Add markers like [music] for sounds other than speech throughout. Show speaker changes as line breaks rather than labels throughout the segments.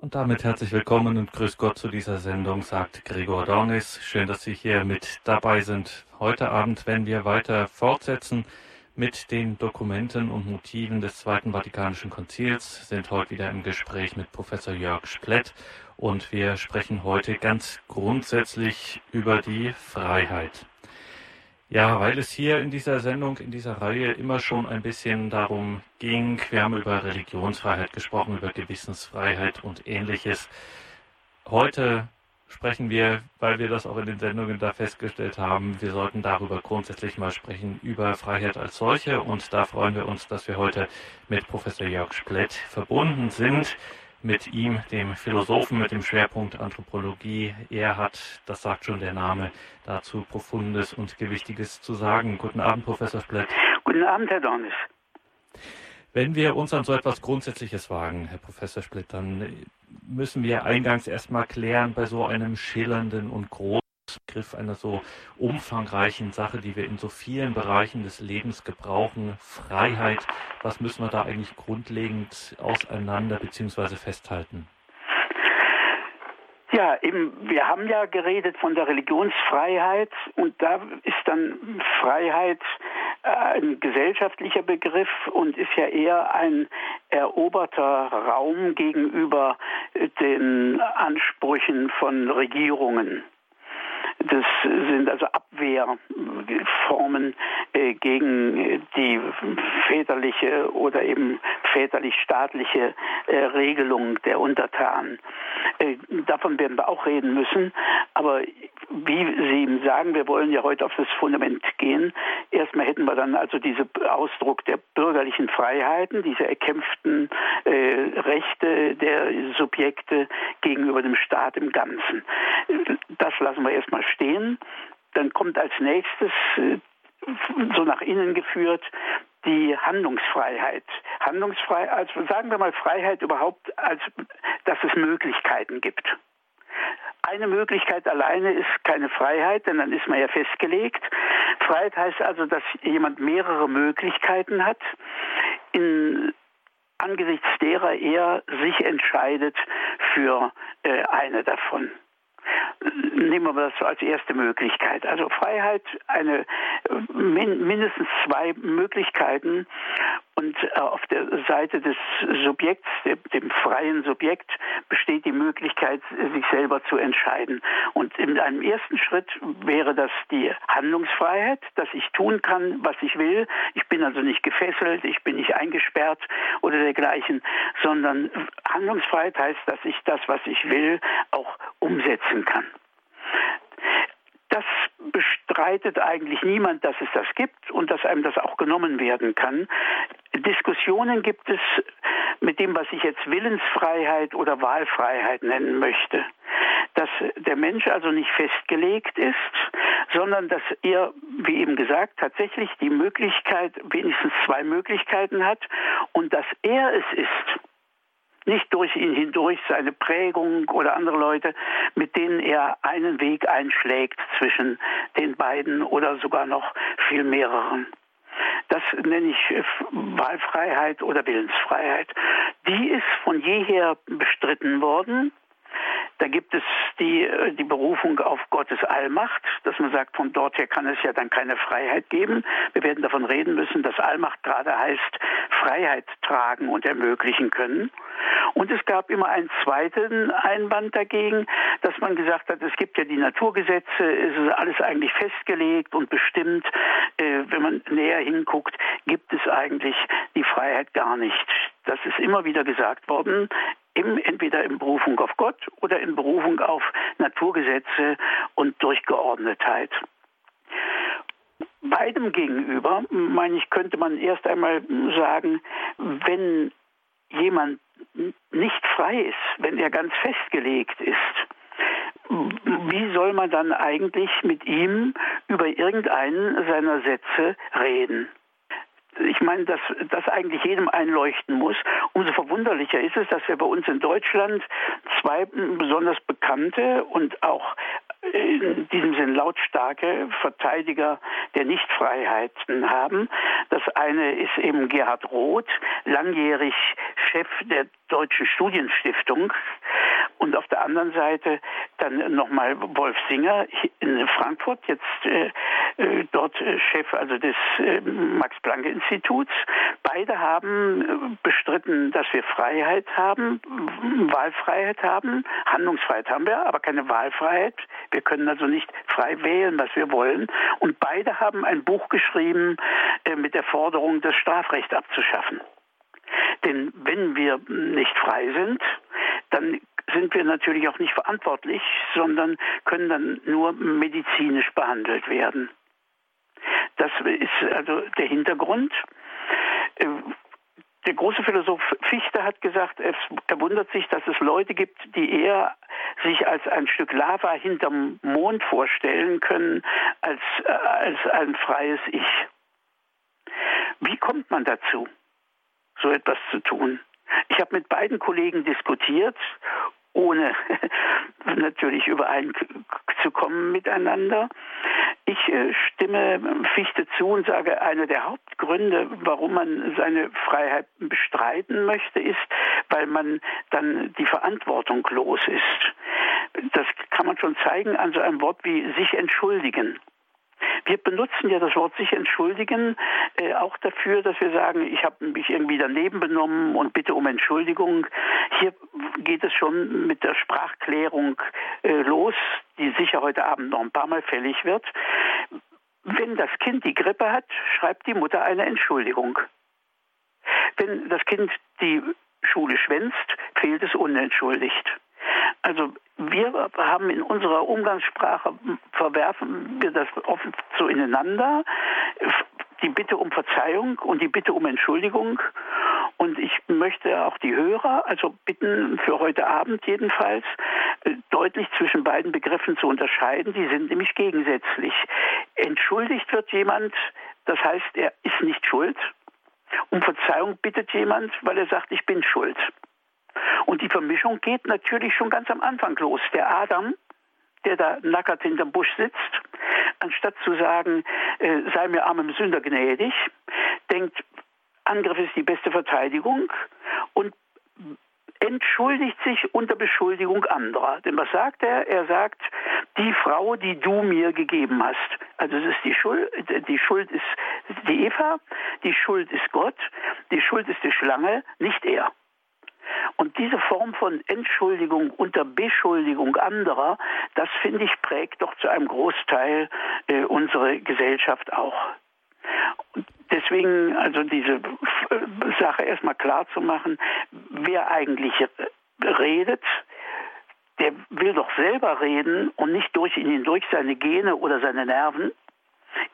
Und damit herzlich willkommen und grüß Gott zu dieser Sendung, sagt Gregor Dornis. Schön, dass Sie hier mit dabei sind. Heute Abend werden wir weiter fortsetzen mit den Dokumenten und Motiven des Zweiten Vatikanischen Konzils, sind heute wieder im Gespräch mit Professor Jörg Splett und wir sprechen heute ganz grundsätzlich über die Freiheit. Ja, weil es hier in dieser Sendung, in dieser Reihe immer schon ein bisschen darum ging, wir haben über Religionsfreiheit gesprochen, über Gewissensfreiheit und ähnliches. Heute sprechen wir, weil wir das auch in den Sendungen da festgestellt haben, wir sollten darüber grundsätzlich mal sprechen, über Freiheit als solche. Und da freuen wir uns, dass wir heute mit Professor Jörg Splett verbunden sind mit ihm, dem Philosophen mit dem Schwerpunkt Anthropologie. Er hat, das sagt schon der Name, dazu Profundes und Gewichtiges zu sagen. Guten Abend, Professor Splett.
Guten Abend, Herr Dornis.
Wenn wir uns an so etwas Grundsätzliches wagen, Herr Professor Splitt, dann müssen wir eingangs erstmal klären, bei so einem schillernden und großen Begriff einer so umfangreichen Sache, die wir in so vielen Bereichen des Lebens gebrauchen, Freiheit. Was müssen wir da eigentlich grundlegend auseinander bzw. festhalten?
Ja, eben, wir haben ja geredet von der Religionsfreiheit und da ist dann Freiheit äh, ein gesellschaftlicher Begriff und ist ja eher ein eroberter Raum gegenüber den Ansprüchen von Regierungen. Das sind also Abwehrformen äh, gegen die väterliche oder eben väterlich-staatliche äh, Regelung der Untertanen. Äh, davon werden wir auch reden müssen. Aber wie Sie ihm sagen, wir wollen ja heute auf das Fundament gehen. Erstmal hätten wir dann also diesen Ausdruck der bürgerlichen Freiheiten, diese erkämpften äh, Rechte der Subjekte gegenüber dem Staat im Ganzen. Das lassen wir erstmal stehen. Dann kommt als nächstes äh, so nach innen geführt die Handlungsfreiheit. Handlungsfreiheit, also sagen wir mal Freiheit überhaupt, als dass es Möglichkeiten gibt. Eine Möglichkeit alleine ist keine Freiheit, denn dann ist man ja festgelegt. Freiheit heißt also, dass jemand mehrere Möglichkeiten hat, in, angesichts derer er sich entscheidet für äh, eine davon nehmen wir das so als erste Möglichkeit. Also Freiheit, eine mindestens zwei Möglichkeiten und äh, auf der Seite des Subjekts, dem, freien Subjekt, besteht die Möglichkeit, sich selber zu entscheiden. Und in einem ersten Schritt wäre das die Handlungsfreiheit, dass ich tun kann, was ich will. Ich bin also nicht gefesselt, ich bin nicht eingesperrt oder dergleichen, sondern Handlungsfreiheit heißt, dass ich das, was ich will, auch umsetzen kann. Das bestreitet eigentlich niemand, dass es das gibt und dass einem das auch genommen werden kann. Diskussionen gibt es mit dem, was ich jetzt Willensfreiheit oder Wahlfreiheit nennen möchte. Dass der Mensch also nicht festgelegt ist, sondern dass er, wie eben gesagt, tatsächlich die Möglichkeit, wenigstens zwei Möglichkeiten hat und dass er es ist, nicht durch ihn hindurch seine Prägung oder andere Leute, mit denen er einen Weg einschlägt zwischen den beiden oder sogar noch viel mehreren. Das nenne ich Wahlfreiheit oder Willensfreiheit. Die ist von jeher bestritten worden. Da gibt es die, äh, die Berufung auf Gottes Allmacht, dass man sagt, von dort her kann es ja dann keine Freiheit geben. Wir werden davon reden müssen, dass Allmacht gerade heißt, Freiheit tragen und ermöglichen können. Und es gab immer einen zweiten Einwand dagegen, dass man gesagt hat, es gibt ja die Naturgesetze, es ist alles eigentlich festgelegt und bestimmt. Äh, wenn man näher hinguckt, gibt es eigentlich die Freiheit gar nicht. Das ist immer wieder gesagt worden, im, entweder in Berufung auf Gott oder in Berufung auf Naturgesetze und Durchgeordnetheit. Beidem gegenüber, meine ich, könnte man erst einmal sagen, wenn jemand nicht frei ist, wenn er ganz festgelegt ist, wie soll man dann eigentlich mit ihm über irgendeinen seiner Sätze reden? Ich meine, dass das eigentlich jedem einleuchten muss. Umso verwunderlicher ist es, dass wir bei uns in Deutschland zwei besonders bekannte und auch in diesem Sinn lautstarke Verteidiger der Nichtfreiheiten haben. Das eine ist eben Gerhard Roth, langjährig Chef der Deutschen Studienstiftung und auf der anderen Seite dann nochmal Wolf Singer in Frankfurt, jetzt äh, äh dort Chef also des äh, Max-Planck-Instituts. Beide haben äh, bestritten, dass wir Freiheit haben, Wahlfreiheit haben, Handlungsfreiheit haben wir, aber keine Wahlfreiheit. Wir können also nicht frei wählen, was wir wollen. Und beide haben ein Buch geschrieben äh, mit der Forderung, das Strafrecht abzuschaffen. Denn wenn wir nicht frei sind, dann sind wir natürlich auch nicht verantwortlich, sondern können dann nur medizinisch behandelt werden. Das ist also der Hintergrund. Äh, der große Philosoph Fichte hat gesagt, er wundert sich, dass es Leute gibt, die eher sich als ein Stück Lava hinterm Mond vorstellen können, als, äh, als ein freies Ich. Wie kommt man dazu, so etwas zu tun? Ich habe mit beiden Kollegen diskutiert, ohne [laughs] natürlich übereinzukommen miteinander. Ich äh, stimme Fichte zu und sage, einer der Hauptgründe, warum man seine Freiheit bestreiten möchte, ist, weil man dann die Verantwortung los ist. Das kann man schon zeigen an so einem Wort wie sich entschuldigen. Wir benutzen ja das Wort sich entschuldigen äh, auch dafür, dass wir sagen, ich habe mich irgendwie daneben benommen und bitte um Entschuldigung. Hier geht es schon mit der Sprachklärung äh, los, die sicher heute Abend noch ein paar Mal fällig wird. Wenn das Kind die Grippe hat, schreibt die Mutter eine Entschuldigung. Wenn das Kind die Schule schwänzt, fehlt es unentschuldigt. Also wir haben in unserer Umgangssprache, verwerfen wir das oft so ineinander, die Bitte um Verzeihung und die Bitte um Entschuldigung. Und ich möchte auch die Hörer, also bitten für heute Abend jedenfalls, äh, deutlich zwischen beiden Begriffen zu unterscheiden. Die sind nämlich gegensätzlich. Entschuldigt wird jemand, das heißt, er ist nicht schuld. Um Verzeihung bittet jemand, weil er sagt, ich bin schuld. Und die Vermischung geht natürlich schon ganz am Anfang los. Der Adam, der da nackert hinterm Busch sitzt, anstatt zu sagen, äh, sei mir armem Sünder gnädig, denkt, Angriff ist die beste Verteidigung und entschuldigt sich unter Beschuldigung anderer. Denn was sagt er? Er sagt, die Frau, die du mir gegeben hast. Also es ist die Schuld, die Schuld ist die Eva, die Schuld ist Gott, die Schuld ist die Schlange, nicht er. Und diese Form von Entschuldigung unter Beschuldigung anderer, das finde ich prägt doch zu einem Großteil äh, unsere Gesellschaft auch. Und deswegen also diese äh, Sache erstmal klar zu machen, wer eigentlich redet, der will doch selber reden und nicht durch ihn hindurch seine Gene oder seine Nerven.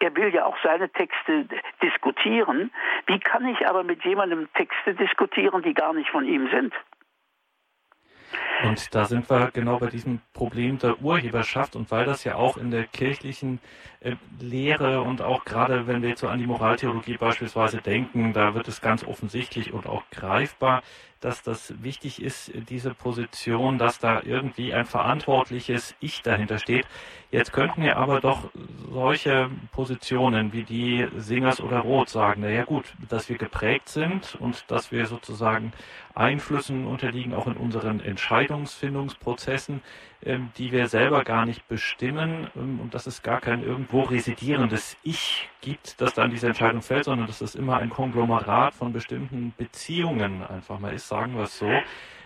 Er will ja auch seine Texte diskutieren. Wie kann ich aber mit jemandem Texte diskutieren, die gar nicht von ihm sind?
Und da sind wir genau bei diesem Problem der Urheberschaft und weil das ja auch in der kirchlichen äh, Lehre und auch gerade wenn wir jetzt so an die Moraltheologie beispielsweise denken, da wird es ganz offensichtlich und auch greifbar, dass das wichtig ist, diese Position, dass da irgendwie ein verantwortliches Ich dahinter steht. Jetzt könnten wir aber doch solche Positionen wie die Singers oder Roth sagen, na ja gut, dass wir geprägt sind und dass wir sozusagen Einflüssen unterliegen, auch in unseren Entscheidungsfindungsprozessen, die wir selber gar nicht bestimmen ähm, und dass es gar kein irgendwo residierendes Ich gibt, das dann diese Entscheidung fällt, sondern dass es immer ein Konglomerat von bestimmten Beziehungen einfach mal ist, sagen wir es so.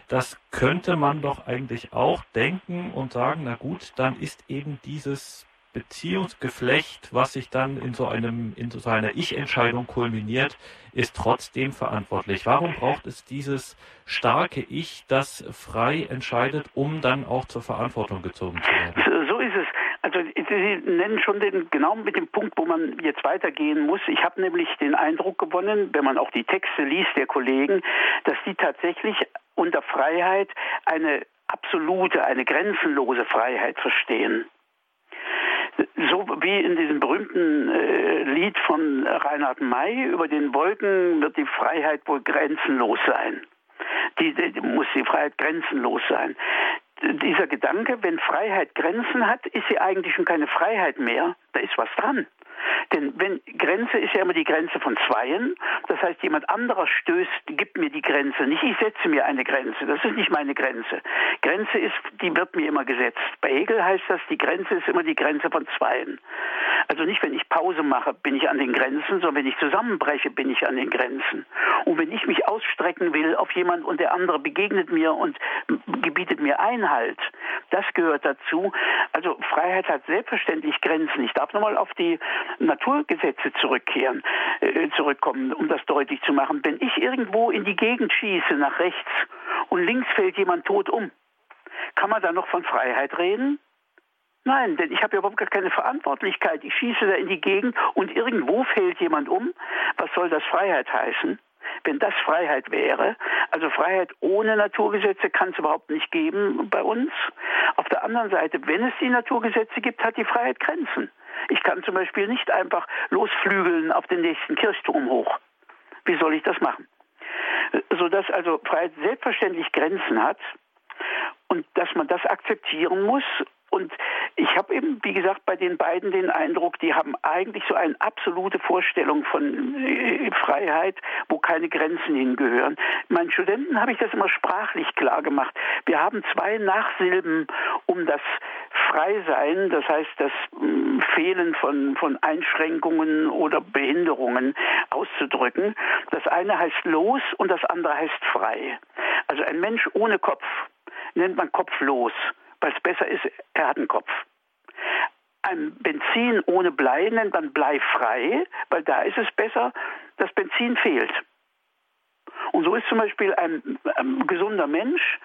Das könnte man doch eigentlich auch denken und sagen, na gut, dann ist eben dieses Beziehungsgeflecht, was sich dann in so einem, in so einer Ich-Entscheidung kulminiert, ist trotzdem verantwortlich. Warum braucht es dieses starke Ich, das frei entscheidet, um dann auch zur Verantwortung gezogen zu werden?
So ist es. Also Sie nennen schon den genau mit dem Punkt, wo man jetzt weitergehen muss. Ich habe nämlich den Eindruck gewonnen, wenn man auch die Texte liest der Kollegen, dass die tatsächlich unter Freiheit eine absolute, eine grenzenlose Freiheit verstehen so wie in diesem berühmten äh, Lied von Reinhard May, über den Wolken wird die Freiheit wohl grenzenlos sein. Die, die, muss die Freiheit grenzenlos sein. Dieser Gedanke, wenn Freiheit Grenzen hat, ist sie eigentlich schon keine Freiheit mehr. Da ist was dran. Denn wenn Grenze ist ja immer die Grenze von Zweien, das heißt, jemand anderer stößt, gibt mir die Grenze, nicht ich setze mir eine Grenze, das ist nicht meine Grenze. Grenze ist, die wird mir immer gesetzt. Bei Hegel heißt das, die Grenze ist immer die Grenze von Zweien. Also nicht, wenn ich Pause mache, bin ich an den Grenzen, sondern wenn ich zusammenbreche, bin ich an den Grenzen. Und wenn ich mich ausstrecken will auf jemand und der andere begegnet mir und gebietet mir Einhalt, das gehört dazu. Also Freiheit hat selbstverständlich Grenzen. Ich darf nochmal auf die Naturgesetze zurückkehren, äh, zurückkommen, um das deutlich zu machen. Wenn ich irgendwo in die Gegend schieße, nach rechts, und links fällt jemand tot um, kann man da noch von Freiheit reden? Nein, denn ich habe ja überhaupt gar keine Verantwortlichkeit. Ich schieße da in die Gegend und irgendwo fällt jemand um. Was soll das Freiheit heißen? Wenn das Freiheit wäre, also Freiheit ohne Naturgesetze kann es überhaupt nicht geben bei uns. Auf der anderen Seite, wenn es die Naturgesetze gibt, hat die Freiheit Grenzen. Ich kann zum Beispiel nicht einfach losflügeln auf den nächsten Kirchturm hoch. Wie soll ich das machen? Sodass also Freiheit selbstverständlich Grenzen hat und dass man das akzeptieren muss und ich habe eben, wie gesagt, bei den beiden den Eindruck, die haben eigentlich so eine absolute Vorstellung von äh, Freiheit, wo keine Grenzen hingehören. Meinen Studenten habe ich das immer sprachlich klar gemacht. Wir haben zwei Nachsilben, um das Freisein, das heißt das mm, Fehlen von, von Einschränkungen oder Behinderungen auszudrücken. Das eine heißt los und das andere heißt frei. Also ein Mensch ohne Kopf nennt man kopflos es besser ist, er hat einen Kopf. Ein Benzin ohne Blei nennt man bleifrei, weil da ist es besser, das Benzin fehlt. Und so ist zum Beispiel ein, ein, gesunder Mensch,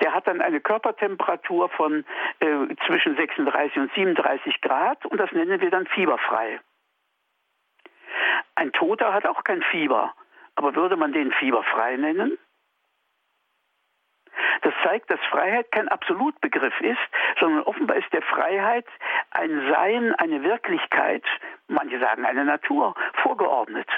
der hat dann eine Körpertemperatur von äh, zwischen 36 und 37 Grad und das nennen wir dann fieberfrei. Ein Toter hat auch kein Fieber, aber würde man den fieberfrei nennen? Das zeigt, dass Freiheit kein Absolutbegriff ist, sondern offenbar ist der Freiheit ein Sein, eine Wirklichkeit, manche sagen eine Natur, vorgeordnet.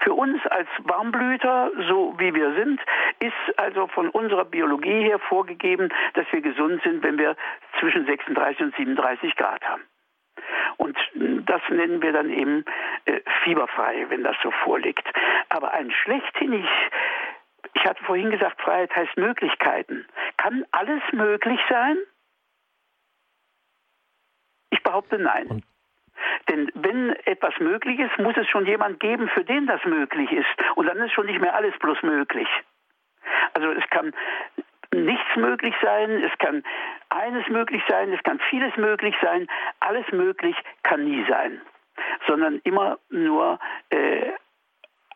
Für uns als Warmblüter, so wie wir sind, ist also von unserer Biologie her vorgegeben, dass wir gesund sind, wenn wir zwischen 36 und 37 Grad haben. Und das nennen wir dann eben äh, fieberfrei, wenn das so vorliegt. Aber ein schlechthin ich hatte vorhin gesagt, Freiheit heißt Möglichkeiten. Kann alles möglich sein? Ich behaupte nein. Und denn wenn etwas möglich ist, muss es schon jemand geben, für den das möglich ist. Und dann ist schon nicht mehr alles bloß möglich. Also es kann nichts möglich sein, es kann eines möglich sein, es kann vieles möglich sein, alles möglich kann nie sein, sondern immer nur äh,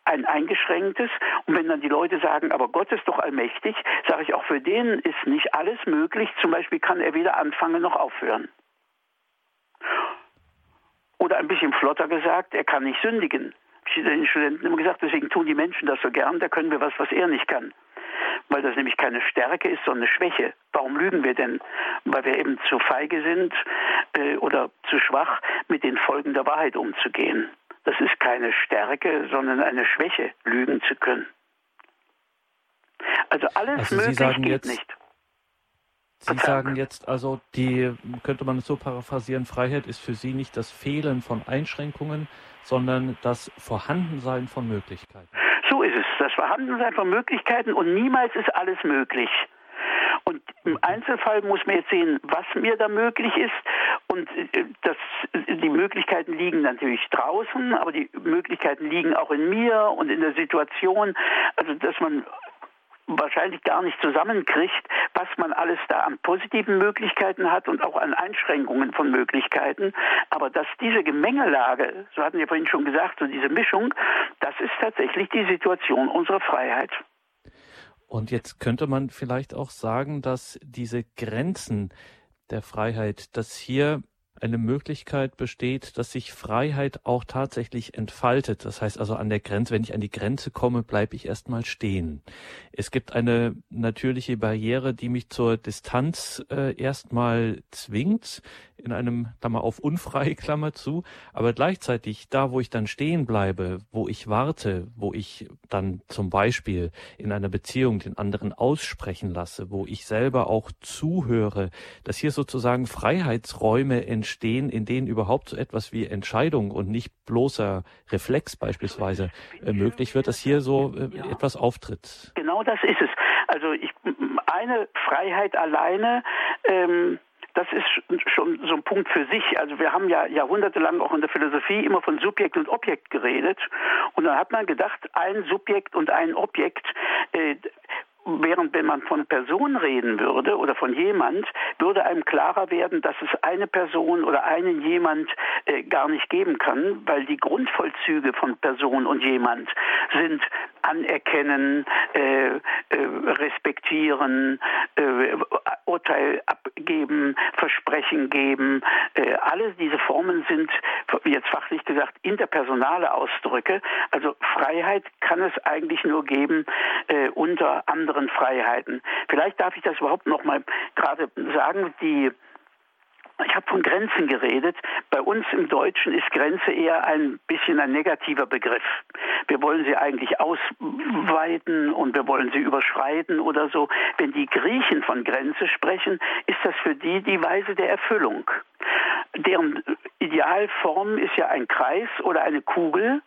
ein eingeschränktes. Und wenn dann die Leute sagen, aber Gott ist doch allmächtig, sage ich auch, für den ist nicht alles möglich. Zum Beispiel kann er weder anfangen noch aufhören. Oder ein bisschen flotter gesagt, er kann nicht sündigen. Ich habe den Studenten immer gesagt, deswegen tun die Menschen das so gern, da können wir was, was er nicht kann. Weil das nämlich keine Stärke ist, sondern eine Schwäche. Warum lügen wir denn? Weil wir eben zu feige sind äh, oder zu schwach, mit den Folgen der Wahrheit umzugehen. Das ist keine Stärke, sondern eine Schwäche, lügen zu können. Also alles also möglich geht
jetzt,
nicht.
Sie Verzeihung. sagen jetzt also, die könnte man es so paraphrasieren, Freiheit ist für Sie nicht das Fehlen von Einschränkungen, sondern das Vorhandensein von Möglichkeiten.
So ist es, das Vorhandensein von Möglichkeiten und niemals ist alles möglich. Im Einzelfall muss man jetzt sehen, was mir da möglich ist. Und äh, das, die Möglichkeiten liegen natürlich draußen, aber die Möglichkeiten liegen auch in mir und in der Situation. Also, dass man wahrscheinlich gar nicht zusammenkriegt, was man alles da an positiven Möglichkeiten hat und auch an Einschränkungen von Möglichkeiten. Aber dass diese Gemengelage, so hatten wir vorhin schon gesagt, so diese Mischung, das ist tatsächlich die Situation unserer Freiheit.
Und jetzt könnte man vielleicht auch sagen, dass diese Grenzen der Freiheit, dass hier eine Möglichkeit besteht, dass sich Freiheit auch tatsächlich entfaltet. Das heißt also an der Grenze, wenn ich an die Grenze komme, bleibe ich erstmal stehen. Es gibt eine natürliche Barriere, die mich zur Distanz äh, erstmal zwingt, in einem, Klammer auf, unfreie Klammer zu, aber gleichzeitig da, wo ich dann stehen bleibe, wo ich warte, wo ich dann zum Beispiel in einer Beziehung den anderen aussprechen lasse, wo ich selber auch zuhöre, dass hier sozusagen Freiheitsräume entstehen, entstehen, in denen überhaupt so etwas wie Entscheidung und nicht bloßer Reflex beispielsweise äh, möglich wird, dass hier so äh, etwas auftritt.
Genau das ist es. Also ich, eine Freiheit alleine ähm, das ist schon so ein Punkt für sich. Also wir haben ja jahrhundertelang auch in der Philosophie immer von Subjekt und Objekt geredet. Und dann hat man gedacht, ein Subjekt und ein Objekt, äh, Während wenn man von Person reden würde oder von jemand, würde einem klarer werden, dass es eine Person oder einen jemand äh, gar nicht geben kann, weil die Grundvollzüge von Person und jemand sind anerkennen, äh, äh, respektieren, äh, Urteil abgeben, Versprechen geben. Äh, alle diese Formen sind jetzt fachlich gesagt interpersonale Ausdrücke. Also Freiheit kann es eigentlich nur geben äh, unter anderem anderen Freiheiten. Vielleicht darf ich das überhaupt noch mal gerade sagen, die ich habe von Grenzen geredet. Bei uns im Deutschen ist Grenze eher ein bisschen ein negativer Begriff. Wir wollen sie eigentlich ausweiten und wir wollen sie überschreiten oder so. Wenn die Griechen von Grenze sprechen, ist das für die die Weise der Erfüllung. Deren Idealform ist ja ein Kreis oder eine Kugel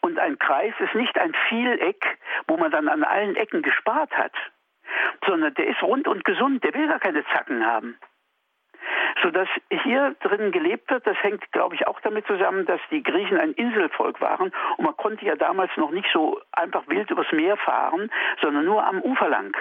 und ein Kreis ist nicht ein Vieleck, wo man dann an allen Ecken gespart hat, sondern der ist rund und gesund, der will gar keine Zacken haben. Sodass hier drin gelebt wird, das hängt, glaube ich, auch damit zusammen, dass die Griechen ein Inselvolk waren und man konnte ja damals noch nicht so einfach wild übers Meer fahren, sondern nur am Ufer lang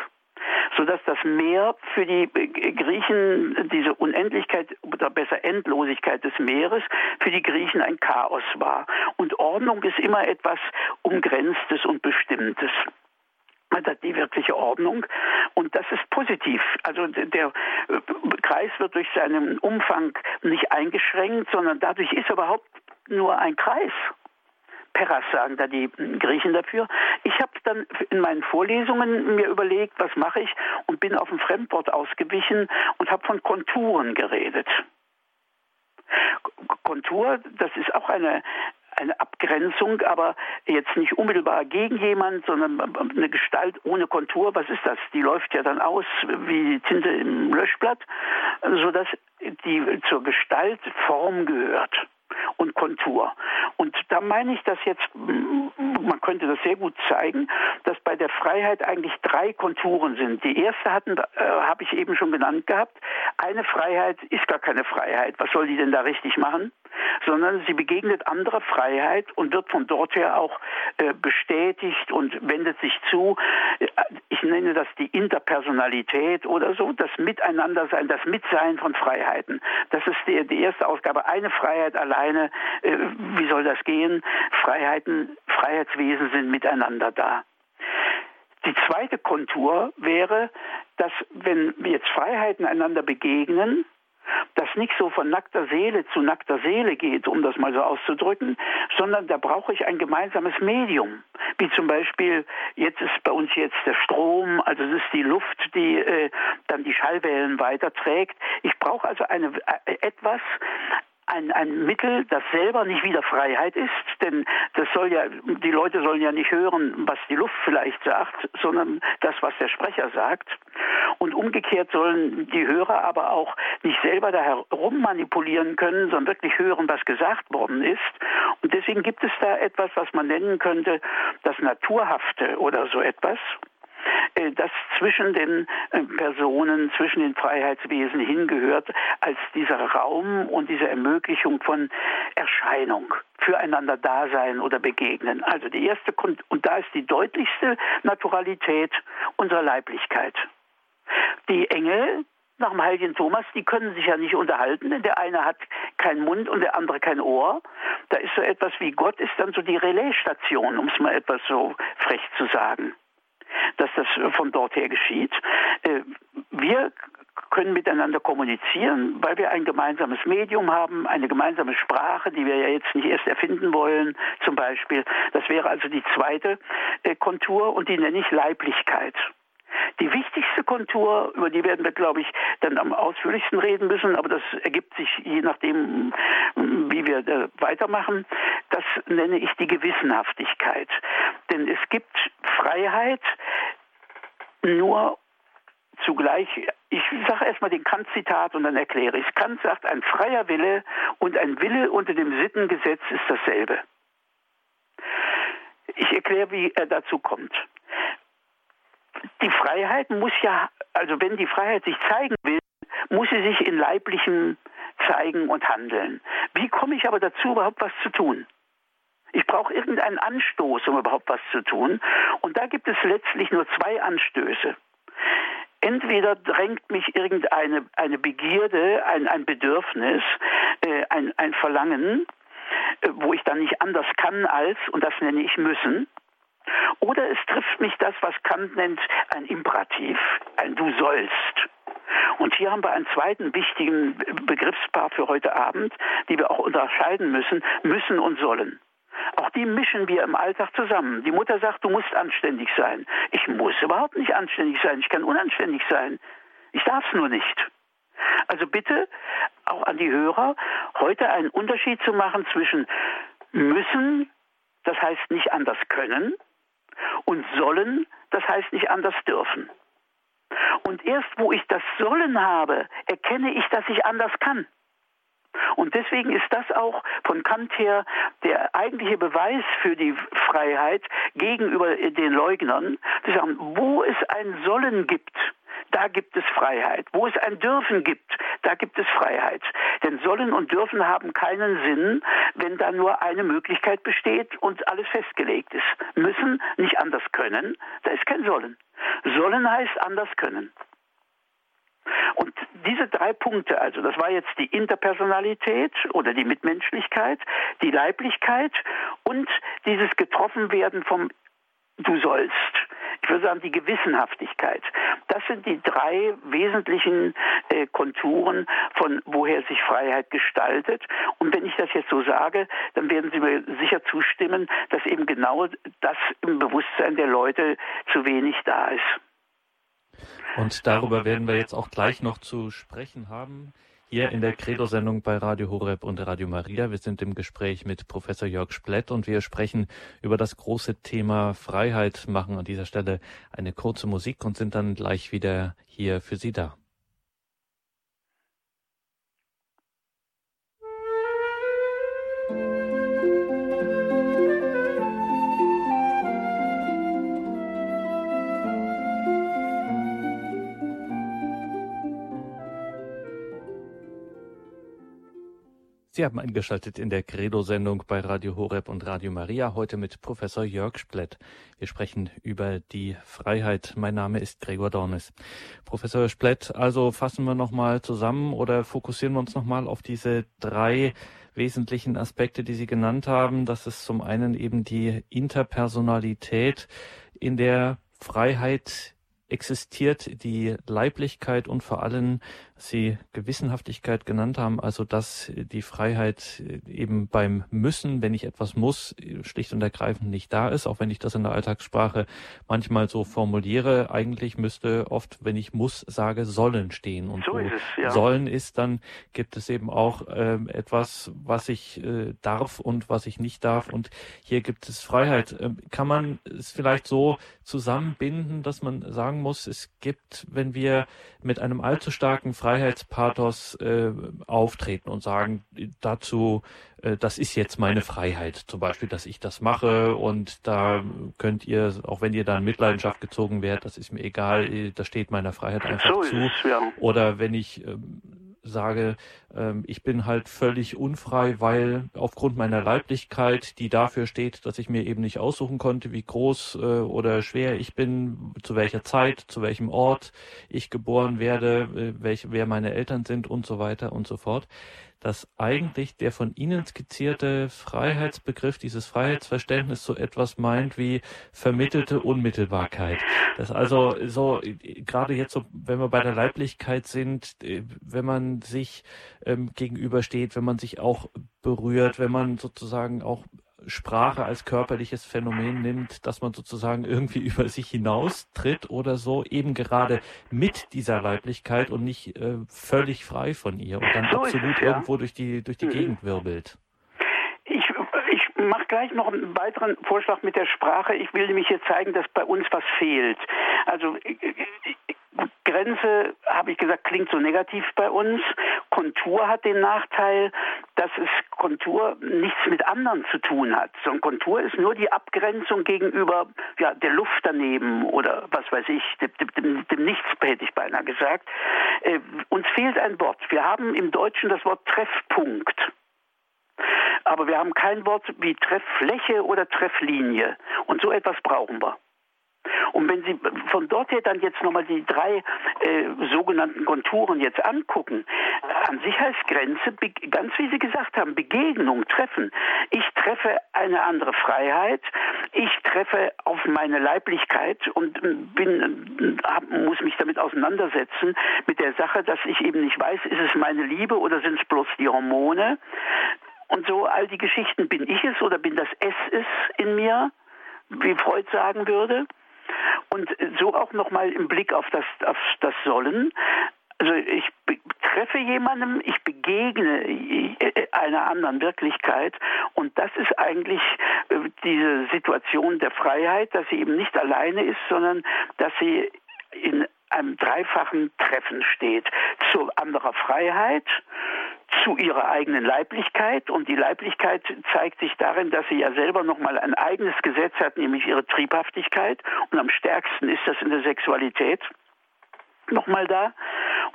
sodass das Meer für die Griechen diese Unendlichkeit oder besser Endlosigkeit des Meeres für die Griechen ein Chaos war. Und Ordnung ist immer etwas Umgrenztes und Bestimmtes die wirkliche Ordnung und das ist positiv. Also der Kreis wird durch seinen Umfang nicht eingeschränkt, sondern dadurch ist er überhaupt nur ein Kreis. Peras sagen da die Griechen dafür. Ich habe dann in meinen Vorlesungen mir überlegt, was mache ich und bin auf ein Fremdwort ausgewichen und habe von Konturen geredet. Kontur, das ist auch eine, eine Abgrenzung, aber jetzt nicht unmittelbar gegen jemand, sondern eine Gestalt ohne Kontur. Was ist das? Die läuft ja dann aus wie Tinte im Löschblatt, sodass die zur Gestalt Form gehört und Kontur. Und da meine ich das jetzt, man könnte das sehr gut zeigen, dass bei der Freiheit eigentlich drei Konturen sind. Die erste hatten, äh, habe ich eben schon genannt gehabt. Eine Freiheit ist gar keine Freiheit. Was soll die denn da richtig machen? Sondern sie begegnet anderer Freiheit und wird von dort her auch äh, bestätigt und wendet sich zu. Ich nenne das die Interpersonalität oder so, das Miteinandersein, das Mitsein von Freiheiten. Das ist die, die erste Ausgabe. Eine Freiheit alleine, äh, wie soll das gehen? Freiheiten, Freiheitswesen sind miteinander da. Die zweite Kontur wäre, dass wenn jetzt Freiheiten einander begegnen, das nicht so von nackter Seele zu nackter Seele geht, um das mal so auszudrücken, sondern da brauche ich ein gemeinsames Medium. Wie zum Beispiel, jetzt ist bei uns jetzt der Strom, also es ist die Luft, die äh, dann die Schallwellen weiterträgt. Ich brauche also eine, äh, etwas, ein, ein Mittel, das selber nicht wieder Freiheit ist, denn das soll ja, die Leute sollen ja nicht hören, was die Luft vielleicht sagt, sondern das, was der Sprecher sagt. Und umgekehrt sollen die Hörer aber auch nicht selber da herum manipulieren können, sondern wirklich hören, was gesagt worden ist. Und deswegen gibt es da etwas, was man nennen könnte, das Naturhafte oder so etwas. Äh, das zwischen den äh, Personen, zwischen den Freiheitswesen hingehört, als dieser Raum und diese Ermöglichung von Erscheinung, füreinander Dasein oder Begegnen. Also die erste, und da ist die deutlichste Naturalität unserer Leiblichkeit. Die Engel, nach dem heiligen Thomas, die können sich ja nicht unterhalten, denn der eine hat keinen Mund und der andere kein Ohr. Da ist so etwas wie Gott ist dann so die Relaisstation, um es mal etwas so frech zu sagen dass das von dort her geschieht. Äh, wir können miteinander kommunizieren, weil wir ein gemeinsames Medium haben, eine gemeinsame Sprache, die wir ja jetzt nicht erst erfinden wollen, zum Beispiel. Das wäre also die zweite äh, Kontur und die nenne ich Leiblichkeit. Die wichtigste Kontur, über die werden wir, glaube ich, dann am ausführlichsten reden müssen, aber das ergibt sich je nachdem, wie wir weitermachen, das nenne ich die Gewissenhaftigkeit. Denn es gibt Freiheit nur zugleich, ich sage erstmal den Kant-Zitat und dann erkläre ich. Kant sagt, ein freier Wille und ein Wille unter dem Sittengesetz ist dasselbe. Ich erkläre, wie er dazu kommt. Die Freiheit muss ja, also wenn die Freiheit sich zeigen will, muss sie sich in leiblichem zeigen und handeln. Wie komme ich aber dazu, überhaupt was zu tun? Ich brauche irgendeinen Anstoß, um überhaupt was zu tun. Und da gibt es letztlich nur zwei Anstöße. Entweder drängt mich irgendeine eine Begierde, ein, ein Bedürfnis, äh, ein, ein Verlangen, äh, wo ich dann nicht anders kann als, und das nenne ich müssen, oder es trifft mich das, was Kant nennt, ein Imperativ, ein Du sollst. Und hier haben wir einen zweiten wichtigen Begriffspaar für heute Abend, die wir auch unterscheiden müssen, müssen und sollen. Auch die mischen wir im Alltag zusammen. Die Mutter sagt, du musst anständig sein. Ich muss überhaupt nicht anständig sein. Ich kann unanständig sein. Ich darf es nur nicht. Also bitte auch an die Hörer, heute einen Unterschied zu machen zwischen müssen, das heißt nicht anders können, und sollen, das heißt nicht anders dürfen. Und erst wo ich das Sollen habe, erkenne ich, dass ich anders kann. Und deswegen ist das auch von Kant her der eigentliche Beweis für die Freiheit gegenüber den Leugnern, zu sagen, wo es ein Sollen gibt, da gibt es Freiheit. Wo es ein Dürfen gibt, da gibt es Freiheit. Denn sollen und dürfen haben keinen Sinn, wenn da nur eine Möglichkeit besteht und alles festgelegt ist. Müssen nicht anders können, da ist kein Sollen. Sollen heißt anders können. Und diese drei Punkte, also das war jetzt die Interpersonalität oder die Mitmenschlichkeit, die Leiblichkeit und dieses Getroffenwerden vom Du sollst. Ich würde sagen, die Gewissenhaftigkeit. Das sind die drei wesentlichen äh, Konturen, von woher sich Freiheit gestaltet. Und wenn ich das jetzt so sage, dann werden Sie mir sicher zustimmen, dass eben genau das im Bewusstsein der Leute zu wenig da ist.
Und darüber werden wir jetzt auch gleich noch zu sprechen haben. Hier in der Credo-Sendung bei Radio Horeb und Radio Maria. Wir sind im Gespräch mit Professor Jörg Splett und wir sprechen über das große Thema Freiheit, machen an dieser Stelle eine kurze Musik und sind dann gleich wieder hier für Sie da. Sie haben eingeschaltet in der Credo-Sendung bei Radio Horeb und Radio Maria, heute mit Professor Jörg Splett. Wir sprechen über die Freiheit. Mein Name ist Gregor Dornes. Professor Splett, also fassen wir nochmal zusammen oder fokussieren wir uns nochmal auf diese drei wesentlichen Aspekte, die Sie genannt haben. Das ist zum einen eben die Interpersonalität in der Freiheit existiert die Leiblichkeit und vor allem Sie Gewissenhaftigkeit genannt haben, also dass die Freiheit eben beim Müssen, wenn ich etwas muss, schlicht und ergreifend nicht da ist, auch wenn ich das in der Alltagssprache manchmal so formuliere. Eigentlich müsste oft, wenn ich muss, sage, sollen stehen. Und so, ist es, ja. sollen ist, dann gibt es eben auch äh, etwas, was ich äh, darf und was ich nicht darf. Und hier gibt es Freiheit. Äh, kann man es vielleicht so zusammenbinden, dass man sagen muss, es gibt, wenn wir mit einem allzu starken Freiheit Freiheitspathos äh, auftreten und sagen dazu, äh, das ist jetzt meine Freiheit, zum Beispiel, dass ich das mache und da könnt ihr, auch wenn ihr da in Mitleidenschaft gezogen werdet, das ist mir egal, das steht meiner Freiheit einfach so zu. Oder wenn ich ähm, sage, ähm, ich bin halt völlig unfrei, weil aufgrund meiner Leiblichkeit, die dafür steht, dass ich mir eben nicht aussuchen konnte, wie groß äh, oder schwer ich bin, zu welcher Zeit, zu welchem Ort ich geboren werde, äh, welche, wer meine Eltern sind und so weiter und so fort dass eigentlich der von Ihnen skizzierte Freiheitsbegriff, dieses Freiheitsverständnis so etwas meint wie vermittelte Unmittelbarkeit. Das also so, gerade jetzt so, wenn wir bei der Leiblichkeit sind, äh, wenn man sich ähm, gegenübersteht, wenn man sich auch berührt, wenn man sozusagen auch Sprache als körperliches Phänomen nimmt, dass man sozusagen irgendwie [laughs] über sich hinaustritt oder so, eben gerade mit dieser Leiblichkeit und nicht äh, völlig frei von ihr und dann so absolut ja. irgendwo durch die, durch die mhm. Gegend wirbelt.
Mache gleich noch einen weiteren Vorschlag mit der Sprache. Ich will nämlich hier zeigen, dass bei uns was fehlt. Also Grenze, habe ich gesagt, klingt so negativ bei uns. Kontur hat den Nachteil, dass es Kontur nichts mit anderen zu tun hat. So ein Kontur ist nur die Abgrenzung gegenüber ja, der Luft daneben oder was weiß ich, dem, dem, dem Nichts hätte ich beinahe gesagt. Äh, uns fehlt ein Wort. Wir haben im Deutschen das Wort Treffpunkt. Aber wir haben kein Wort wie Trefffläche oder Trefflinie. Und so etwas brauchen wir. Und wenn Sie von dort her dann jetzt nochmal die drei äh, sogenannten Konturen jetzt angucken, an sich heißt Grenze, ganz wie Sie gesagt haben, Begegnung, Treffen. Ich treffe eine andere Freiheit, ich treffe auf meine Leiblichkeit und bin, hab, muss mich damit auseinandersetzen mit der Sache, dass ich eben nicht weiß, ist es meine Liebe oder sind es bloß die Hormone? Und so all die Geschichten, bin ich es oder bin das Es es in mir, wie Freud sagen würde? Und so auch nochmal im Blick auf das, auf das Sollen. Also ich treffe jemandem, ich begegne einer anderen Wirklichkeit und das ist eigentlich äh, diese Situation der Freiheit, dass sie eben nicht alleine ist, sondern dass sie in einem dreifachen Treffen steht. Zu anderer Freiheit, zu ihrer eigenen Leiblichkeit. Und die Leiblichkeit zeigt sich darin, dass sie ja selber nochmal ein eigenes Gesetz hat, nämlich ihre Triebhaftigkeit. Und am stärksten ist das in der Sexualität nochmal da.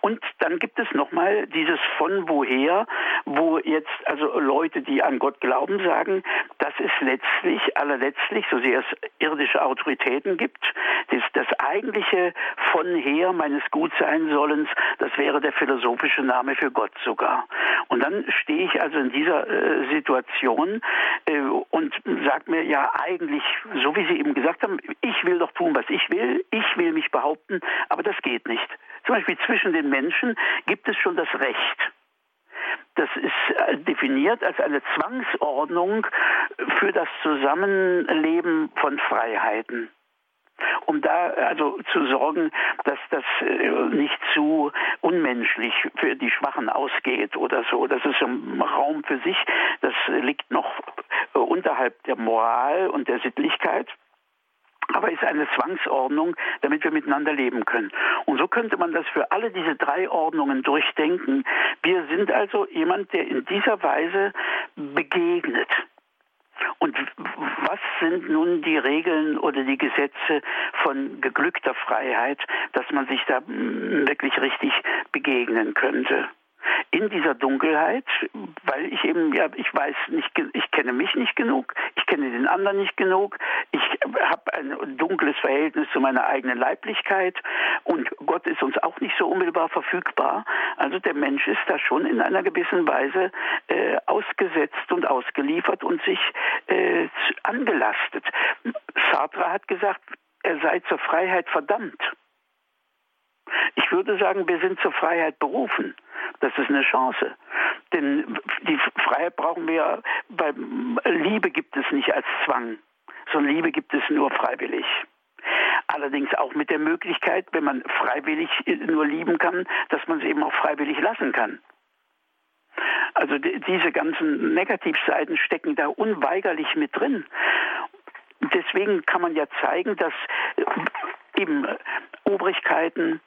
Und dann gibt es nochmal dieses von woher, wo jetzt also Leute, die an Gott glauben, sagen, dass es letztlich, allerletztlich, so sehr es irdische Autoritäten gibt, das, das eigentliche von her meines Gutseinsollens, das wäre der philosophische Name für Gott sogar. Und dann stehe ich also in dieser äh, Situation äh, und sage mir ja eigentlich, so wie Sie eben gesagt haben, ich will doch tun, was ich will, ich will mich behaupten, aber das geht nicht. Zum Beispiel zwischen den Menschen gibt es schon das Recht. Das ist äh, definiert als eine Zwangsordnung für das Zusammenleben von Freiheiten um da also zu sorgen, dass das äh, nicht zu unmenschlich für die Schwachen ausgeht oder so. Das ist ein Raum für sich, das liegt noch äh, unterhalb der Moral und der Sittlichkeit aber ist eine Zwangsordnung, damit wir miteinander leben können. Und so könnte man das für alle diese drei Ordnungen durchdenken. Wir sind also jemand, der in dieser Weise begegnet. Und was sind nun die Regeln oder die Gesetze von geglückter Freiheit, dass man sich da wirklich richtig begegnen könnte? In dieser Dunkelheit, weil ich eben, ja, ich weiß nicht, ich kenne mich nicht genug, ich kenne den anderen nicht genug, ich habe ein dunkles Verhältnis zu meiner eigenen Leiblichkeit und Gott ist uns auch nicht so unmittelbar verfügbar. Also der Mensch ist da schon in einer gewissen Weise äh, ausgesetzt und ausgeliefert und sich äh, angelastet. Sartre hat gesagt, er sei zur Freiheit verdammt. Ich würde sagen, wir sind zur Freiheit berufen. Das ist eine Chance. Denn die Freiheit brauchen wir, weil Liebe gibt es nicht als Zwang, sondern Liebe gibt es nur freiwillig. Allerdings auch mit der Möglichkeit, wenn man freiwillig nur lieben kann, dass man es eben auch freiwillig lassen kann. Also diese ganzen Negativseiten stecken da unweigerlich mit drin. Deswegen kann man ja zeigen, dass eben Obrigkeiten,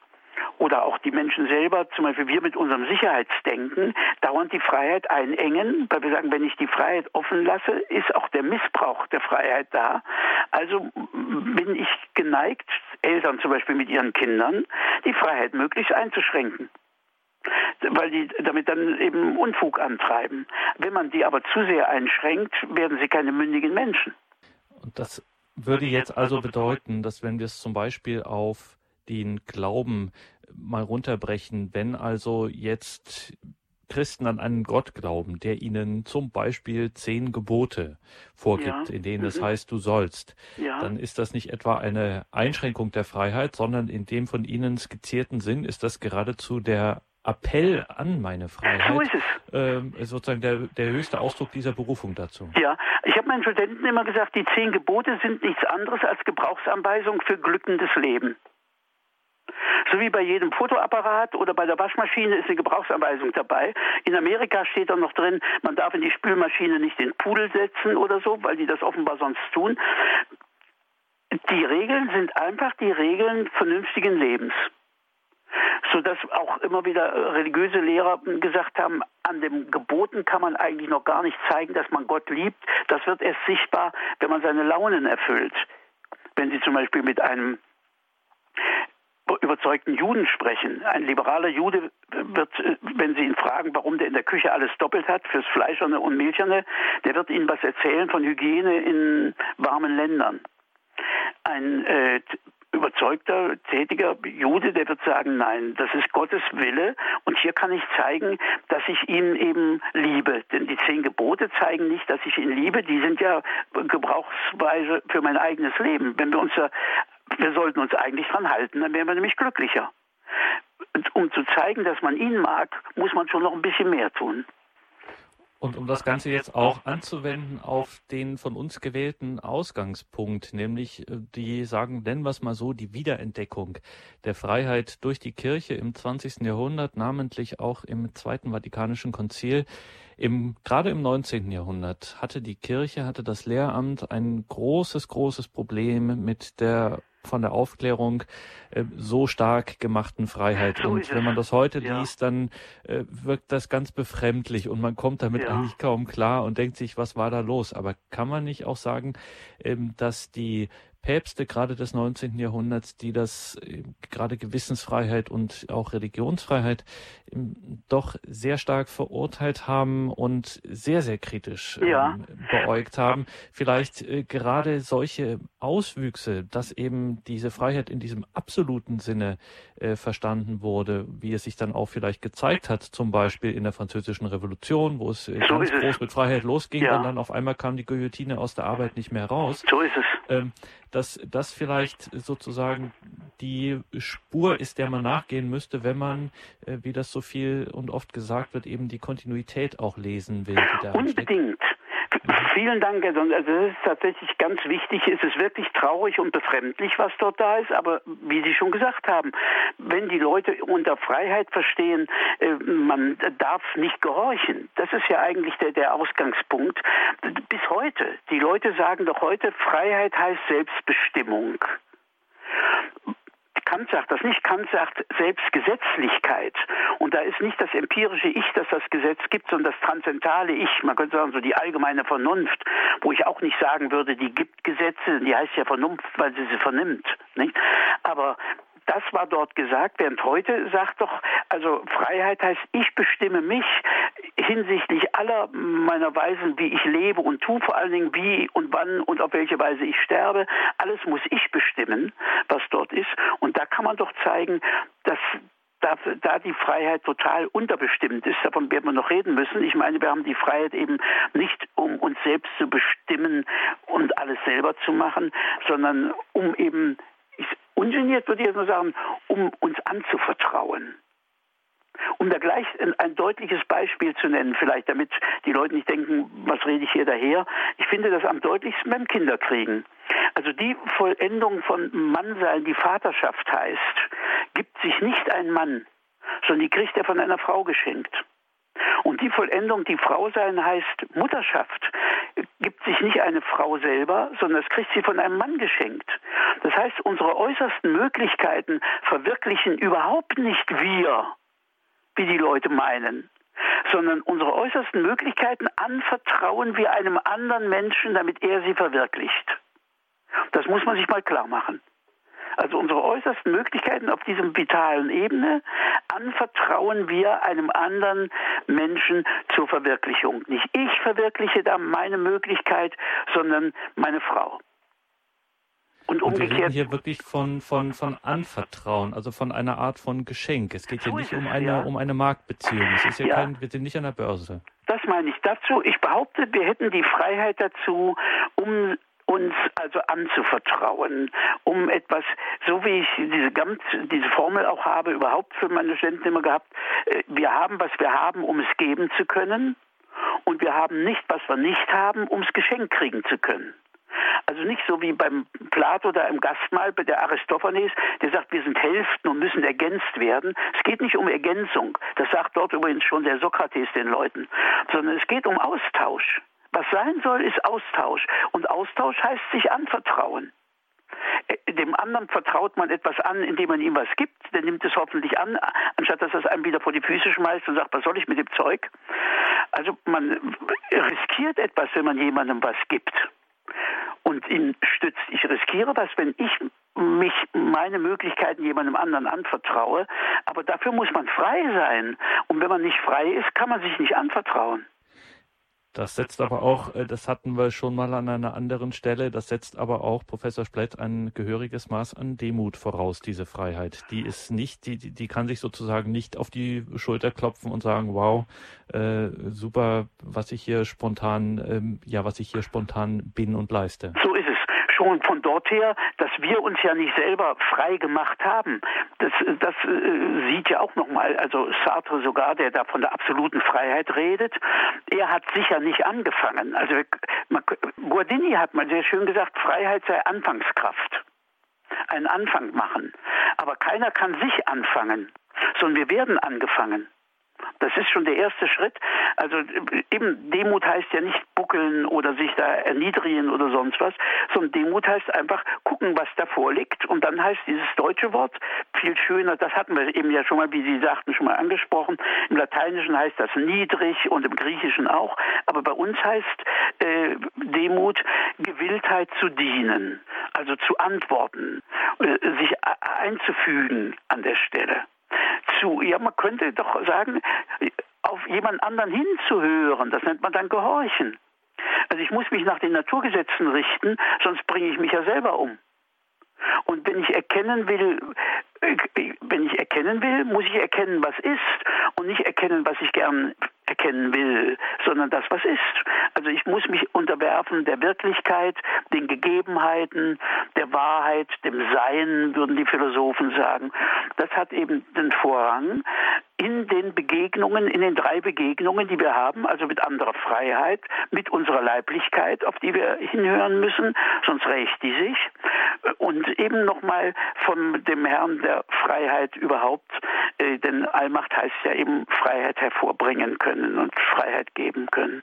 oder auch die Menschen selber, zum Beispiel wir mit unserem Sicherheitsdenken, dauernd die Freiheit einengen, weil wir sagen, wenn ich die Freiheit offen lasse, ist auch der Missbrauch der Freiheit da. Also bin ich geneigt, Eltern zum Beispiel mit ihren Kindern, die Freiheit möglichst einzuschränken weil die damit dann eben Unfug antreiben. Wenn man die aber zu sehr einschränkt, werden sie keine mündigen Menschen.
Und das würde jetzt also bedeuten, dass wenn wir es zum Beispiel auf den Glauben mal runterbrechen, wenn also jetzt Christen an einen Gott glauben, der ihnen zum Beispiel zehn Gebote vorgibt, ja. in denen mhm. es heißt, du sollst, ja. dann ist das nicht etwa eine Einschränkung der Freiheit, sondern in dem von ihnen skizzierten Sinn ist das geradezu der Appell an meine Freiheit. So ist es. Ähm, sozusagen der, der höchste Ausdruck dieser Berufung dazu.
Ja, ich habe meinen Studenten immer gesagt, die zehn Gebote sind nichts anderes als Gebrauchsanweisung für glückendes Leben. So wie bei jedem Fotoapparat oder bei der Waschmaschine ist eine Gebrauchsanweisung dabei. In Amerika steht dann noch drin, man darf in die Spülmaschine nicht den Pudel setzen oder so, weil die das offenbar sonst tun. Die Regeln sind einfach die Regeln vernünftigen Lebens. sodass auch immer wieder religiöse Lehrer gesagt haben, an den Geboten kann man eigentlich noch gar nicht zeigen, dass man Gott liebt. Das wird erst sichtbar, wenn man seine Launen erfüllt. Wenn Sie zum Beispiel mit einem überzeugten Juden sprechen. Ein liberaler Jude wird, wenn Sie ihn fragen, warum der in der Küche alles doppelt hat, fürs Fleischerne und Milcherne, der wird Ihnen was erzählen von Hygiene in warmen Ländern. Ein äh, überzeugter, tätiger Jude, der wird sagen, nein, das ist Gottes Wille und hier kann ich zeigen, dass ich ihn eben liebe. Denn die zehn Gebote zeigen nicht, dass ich ihn liebe, die sind ja Gebrauchsweise für mein eigenes Leben. Wenn wir uns ja, wir sollten uns eigentlich dran halten, dann wären wir nämlich glücklicher. Und um zu zeigen, dass man ihn mag, muss man schon noch ein bisschen mehr tun.
Und um das Ganze jetzt auch anzuwenden auf den von uns gewählten Ausgangspunkt, nämlich äh, die sagen, nennen wir es mal so, die Wiederentdeckung der Freiheit durch die Kirche im 20. Jahrhundert, namentlich auch im Zweiten Vatikanischen Konzil. Im, gerade im 19. Jahrhundert hatte die Kirche, hatte das Lehramt ein großes, großes Problem mit der von der Aufklärung äh, so stark gemachten Freiheit. Und wenn man das heute ja. liest, dann äh, wirkt das ganz befremdlich und man kommt damit ja. eigentlich kaum klar und denkt sich, was war da los? Aber kann man nicht auch sagen, ähm, dass die Päpste gerade des 19. Jahrhunderts, die das äh, gerade Gewissensfreiheit und auch Religionsfreiheit ähm, doch sehr stark verurteilt haben und sehr, sehr kritisch ja. ähm, beäugt haben. Vielleicht äh, gerade solche Auswüchse, dass eben diese Freiheit in diesem absoluten Sinne äh, verstanden wurde, wie es sich dann auch vielleicht gezeigt hat, zum Beispiel in der Französischen Revolution, wo es äh, so ganz groß mit Freiheit losging ja. und dann auf einmal kam die Guillotine aus der Arbeit nicht mehr raus.
So ist es. Ähm,
dass das vielleicht sozusagen die Spur ist, der man nachgehen müsste, wenn man, äh, wie das so viel und oft gesagt wird, eben die Kontinuität auch lesen will.
Unbedingt. Vielen Dank, Also das ist tatsächlich ganz wichtig. Es ist wirklich traurig und befremdlich, was dort da ist. Aber wie Sie schon gesagt haben, wenn die Leute unter Freiheit verstehen, äh, man darf nicht gehorchen. Das ist ja eigentlich der, der Ausgangspunkt. Bis heute. Die Leute sagen doch heute, Freiheit heißt Selbstbestimmung. Kant sagt das nicht. Kant sagt Selbstgesetzlichkeit. Und da ist nicht das empirische Ich, das das Gesetz gibt, sondern das transzendentale Ich. Man könnte sagen, so die allgemeine Vernunft, wo ich auch nicht sagen würde, die gibt Gesetze, die heißt ja Vernunft, weil sie sie vernimmt. Nicht? Aber das war dort gesagt, während heute sagt doch, also Freiheit heißt, ich bestimme mich hinsichtlich aller meiner Weisen, wie ich lebe und tue, vor allen Dingen wie und wann und auf welche Weise ich sterbe. Alles muss ich bestimmen, was dort ist. Und da kann man doch zeigen, dass da, da die Freiheit total unterbestimmt ist, davon werden wir noch reden müssen. Ich meine, wir haben die Freiheit eben nicht, um uns selbst zu bestimmen und alles selber zu machen, sondern um eben ungeniert würde ich jetzt nur sagen, um uns anzuvertrauen. Um da gleich ein, ein, deutliches Beispiel zu nennen, vielleicht damit die Leute nicht denken, was rede ich hier daher. Ich finde das am deutlichsten beim Kinderkriegen. Also die Vollendung von Mannsein, die Vaterschaft heißt, gibt sich nicht ein Mann, sondern die kriegt er von einer Frau geschenkt. Und die Vollendung, die Frau sein heißt Mutterschaft, gibt sich nicht eine Frau selber, sondern es kriegt sie von einem Mann geschenkt. Das heißt, unsere äußersten Möglichkeiten verwirklichen überhaupt nicht wir, wie die Leute meinen, sondern unsere äußersten Möglichkeiten anvertrauen wir einem anderen Menschen, damit er sie verwirklicht. Das muss man sich mal klar machen. Also unsere äußersten Möglichkeiten auf diesem vitalen Ebene anvertrauen wir einem anderen Menschen zur Verwirklichung. Nicht ich verwirkliche da meine Möglichkeit, sondern meine Frau.
Und umgekehrt. Und wir reden hier wirklich von, von, von Anvertrauen, also von einer Art von Geschenk. Es geht hier so nicht um eine, ja. um eine Marktbeziehung. Es ist ja, ja. Kein, wir sind nicht an der Börse.
Das meine ich dazu. Ich behaupte, wir hätten die Freiheit dazu, um uns also anzuvertrauen, um etwas, so wie ich diese, ganz, diese Formel auch habe, überhaupt für meine Studenten immer gehabt, äh, wir haben, was wir haben, um es geben zu können und wir haben nicht, was wir nicht haben, um es Geschenk kriegen zu können. Also nicht so wie beim Plato oder im Gastmahl bei der Aristophanes, der sagt, wir sind Hälften und müssen ergänzt werden. Es geht nicht um Ergänzung. Das sagt dort übrigens schon der Sokrates den Leuten, sondern es geht um Austausch. Was sein soll, ist Austausch. Und Austausch heißt sich anvertrauen. äh, dem anderen vertraut man etwas an, indem man ihm was gibt, der nimmt es hoffentlich an, anstatt dass er es einem wieder vor die Füße schmeißt und sagt, was soll ich mit dem Zeug? Also man riskiert etwas, wenn man jemandem was gibt und ihn stützt. Ich riskiere was, wenn ich mich meine Möglichkeiten jemandem anderen anvertraue, aber dafür muss man frei sein. Und wenn man nicht frei ist, kann man sich nicht anvertrauen.
Das setzt aber auch, äh, das hatten wir schon mal an einer anderen Stelle, das setzt aber auch, Professor Splett, ein gehöriges Maß an Demut voraus, diese Freiheit. Die ist nicht, die, die kann sich sozusagen nicht auf die Schulter klopfen und sagen, wow, äh, super, was ich hier spontan, ähm, ja, was ich hier spontan bin und leiste.
So schon von dort her, dass wir uns ja nicht selber frei gemacht haben. Das, das äh, sieht ja auch nochmal, also Sartre sogar, der da von der absoluten Freiheit redet, er hat sicher nicht angefangen. Also Guardini hat mal sehr schön gesagt, Freiheit sei Anfangskraft. Einen Anfang machen. Aber keiner kann sich anfangen, sondern wir werden angefangen. Das ist schon der erste Schritt. Also eben Demut heißt ja nicht buckeln oder sich da erniedrigen oder sonst was, sondern Demut heißt einfach gucken, was davor liegt. Und dann heißt dieses deutsche Wort viel schöner, das hatten wir eben ja schon mal, wie Sie sagten, schon mal angesprochen. Im Lateinischen heißt das niedrig und im Griechischen auch. Aber bei uns heißt äh, Demut Gewilltheit zu dienen, also zu antworten, äh, sich einzufügen an der Stelle zu. Ja, man könnte doch sagen, auf jemand anderen hinzuhören, das nennt man dann Gehorchen. Also ich muss mich nach den Naturgesetzen richten, sonst bringe ich mich ja selber um. Und wenn ich erkennen will, äh, wenn ich erkennen will, muss ich erkennen, was ist und nicht erkennen, was ich gern erkennen will, sondern das, was ist. Also ich muss mich unterwerfen der Wirklichkeit, den Gegebenheiten, der Wahrheit, dem Sein, würden die Philosophen sagen. Das hat eben den Vorrang in den Begegnungen, in den drei Begegnungen, die wir haben, also mit anderer Freiheit, mit unserer Leiblichkeit, auf die wir hinhören müssen, sonst rächt die sich, und eben nochmal von dem Herrn der Freiheit überhaupt, äh, denn Allmacht heißt ja eben Freiheit hervorbringen können und Freiheit geben können.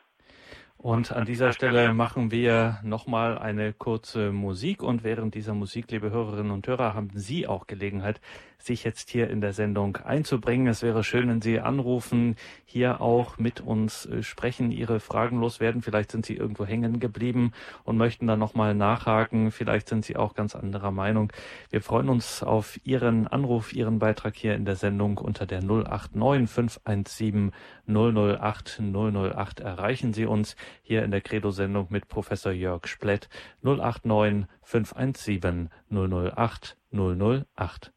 Und an dieser Stelle machen wir nochmal eine kurze Musik. Und während dieser Musik, liebe Hörerinnen und Hörer, haben Sie auch Gelegenheit, sich jetzt hier in der Sendung einzubringen. Es wäre schön, wenn Sie anrufen, hier auch mit uns äh, sprechen, Ihre Fragen loswerden. Vielleicht sind Sie irgendwo hängen geblieben und möchten dann nochmal nachhaken. Vielleicht sind Sie auch ganz anderer Meinung. Wir freuen uns auf Ihren Anruf, Ihren Beitrag hier in der Sendung unter der 089 517 008 008 erreichen Sie uns hier in der Credo-Sendung mit Professor Jörg Splett 089 517 008 008.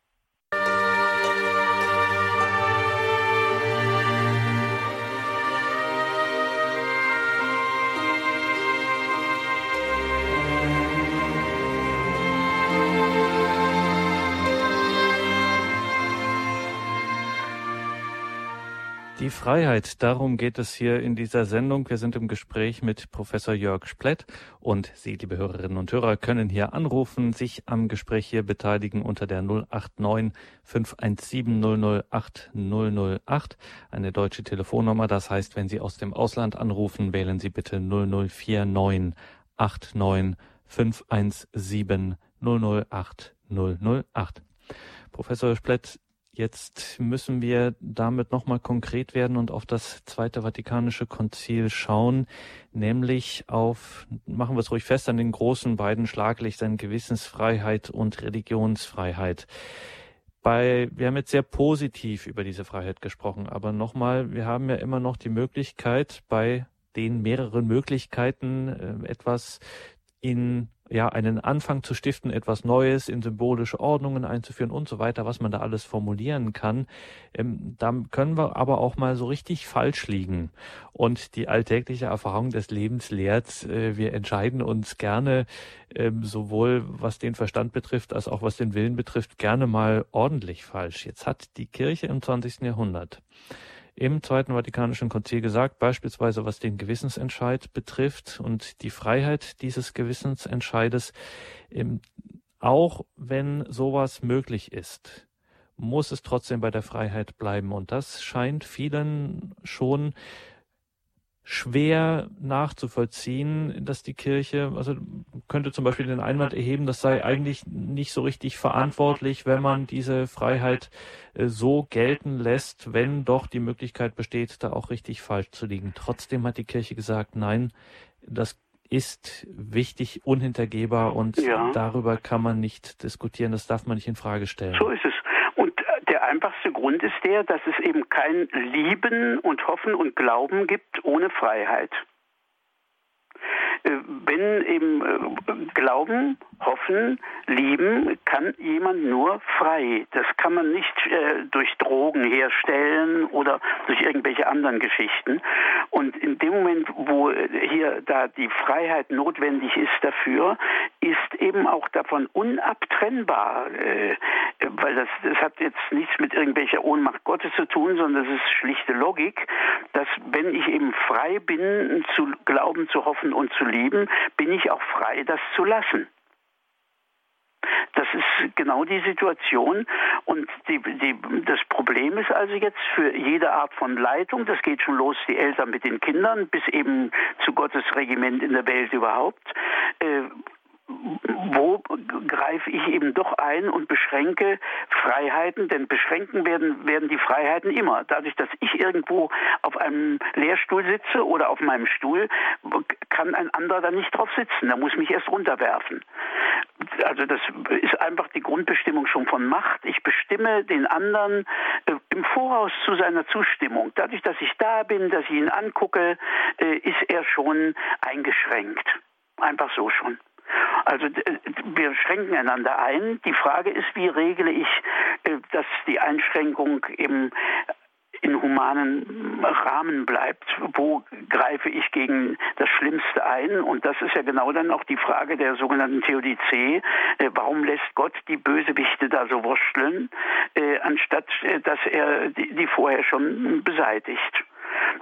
Die Freiheit, darum geht es hier in dieser Sendung. Wir sind im Gespräch mit Professor Jörg Splett und Sie, liebe Hörerinnen und Hörer, können hier anrufen, sich am Gespräch hier beteiligen unter der 089 517 008 008, eine deutsche Telefonnummer. Das heißt, wenn Sie aus dem Ausland anrufen, wählen Sie bitte 0049 89 517 008 008. Professor Splett, Jetzt müssen wir damit nochmal konkret werden und auf das Zweite Vatikanische Konzil schauen, nämlich auf, machen wir es ruhig fest, an den großen beiden Schlaglichtern Gewissensfreiheit und Religionsfreiheit. Bei, wir haben jetzt sehr positiv über diese Freiheit gesprochen, aber nochmal, wir haben ja immer noch die Möglichkeit, bei den mehreren Möglichkeiten äh, etwas in ja, einen Anfang zu stiften, etwas Neues in symbolische Ordnungen einzuführen und so weiter, was man da alles formulieren kann. Ähm, da können wir aber auch mal so richtig falsch liegen. Und die alltägliche Erfahrung des Lebens lehrt, äh, wir entscheiden uns gerne, äh, sowohl was den Verstand betrifft, als auch was den Willen betrifft, gerne mal ordentlich falsch. Jetzt hat die Kirche im 20. Jahrhundert im Zweiten Vatikanischen Konzil gesagt, beispielsweise was den Gewissensentscheid betrifft und die Freiheit dieses Gewissensentscheides, auch wenn sowas möglich ist, muss es trotzdem bei der Freiheit bleiben. Und das scheint vielen schon schwer nachzuvollziehen, dass die Kirche, also könnte zum Beispiel den Einwand erheben, das sei eigentlich nicht so richtig verantwortlich, wenn man diese Freiheit äh, so gelten lässt, wenn doch die Möglichkeit besteht, da auch richtig falsch zu liegen. Trotzdem hat die Kirche gesagt, nein, das ist wichtig, unhintergehbar und ja. darüber kann man nicht diskutieren, das darf man nicht in Frage stellen.
So ist es. Einfachste Grund ist der, dass es eben kein Lieben und Hoffen und Glauben gibt ohne Freiheit. Äh, wenn eben äh, Glauben, Hoffen, Lieben, kann jemand nur frei. Das kann man nicht äh, durch Drogen herstellen oder durch irgendwelche anderen Geschichten. Und in dem Moment, wo hier da die Freiheit notwendig ist dafür, ist eben auch davon unabtrennbar, weil das, das hat jetzt nichts mit irgendwelcher Ohnmacht Gottes zu tun, sondern das ist schlichte Logik, dass wenn ich eben frei bin, zu glauben, zu hoffen und zu lieben, bin ich auch frei, das zu lassen. Das ist genau die Situation. Und die, die, das Problem ist also jetzt für jede Art von Leitung, das geht schon los, die Eltern mit den Kindern, bis eben zu Gottes Regiment in der Welt überhaupt, äh, wo greife ich eben doch ein und beschränke Freiheiten, denn beschränken werden, werden die Freiheiten immer. Dadurch, dass ich irgendwo auf einem Lehrstuhl sitze oder auf meinem Stuhl, kann ein anderer da nicht drauf sitzen. Da muss mich erst runterwerfen. Also das ist einfach die Grundbestimmung schon von Macht. Ich bestimme den anderen äh, im Voraus zu seiner Zustimmung. Dadurch, dass ich da bin, dass ich ihn angucke, äh, ist er schon eingeschränkt. Einfach so schon. Also wir schränken einander ein. Die Frage ist, wie regle ich, äh, dass die Einschränkung im in humanen Rahmen bleibt. Wo greife ich gegen das Schlimmste ein? Und das ist ja genau dann auch die Frage der sogenannten Theodizee. Äh, warum lässt Gott die Bösewichte da so wursteln, äh, anstatt dass er die vorher schon beseitigt?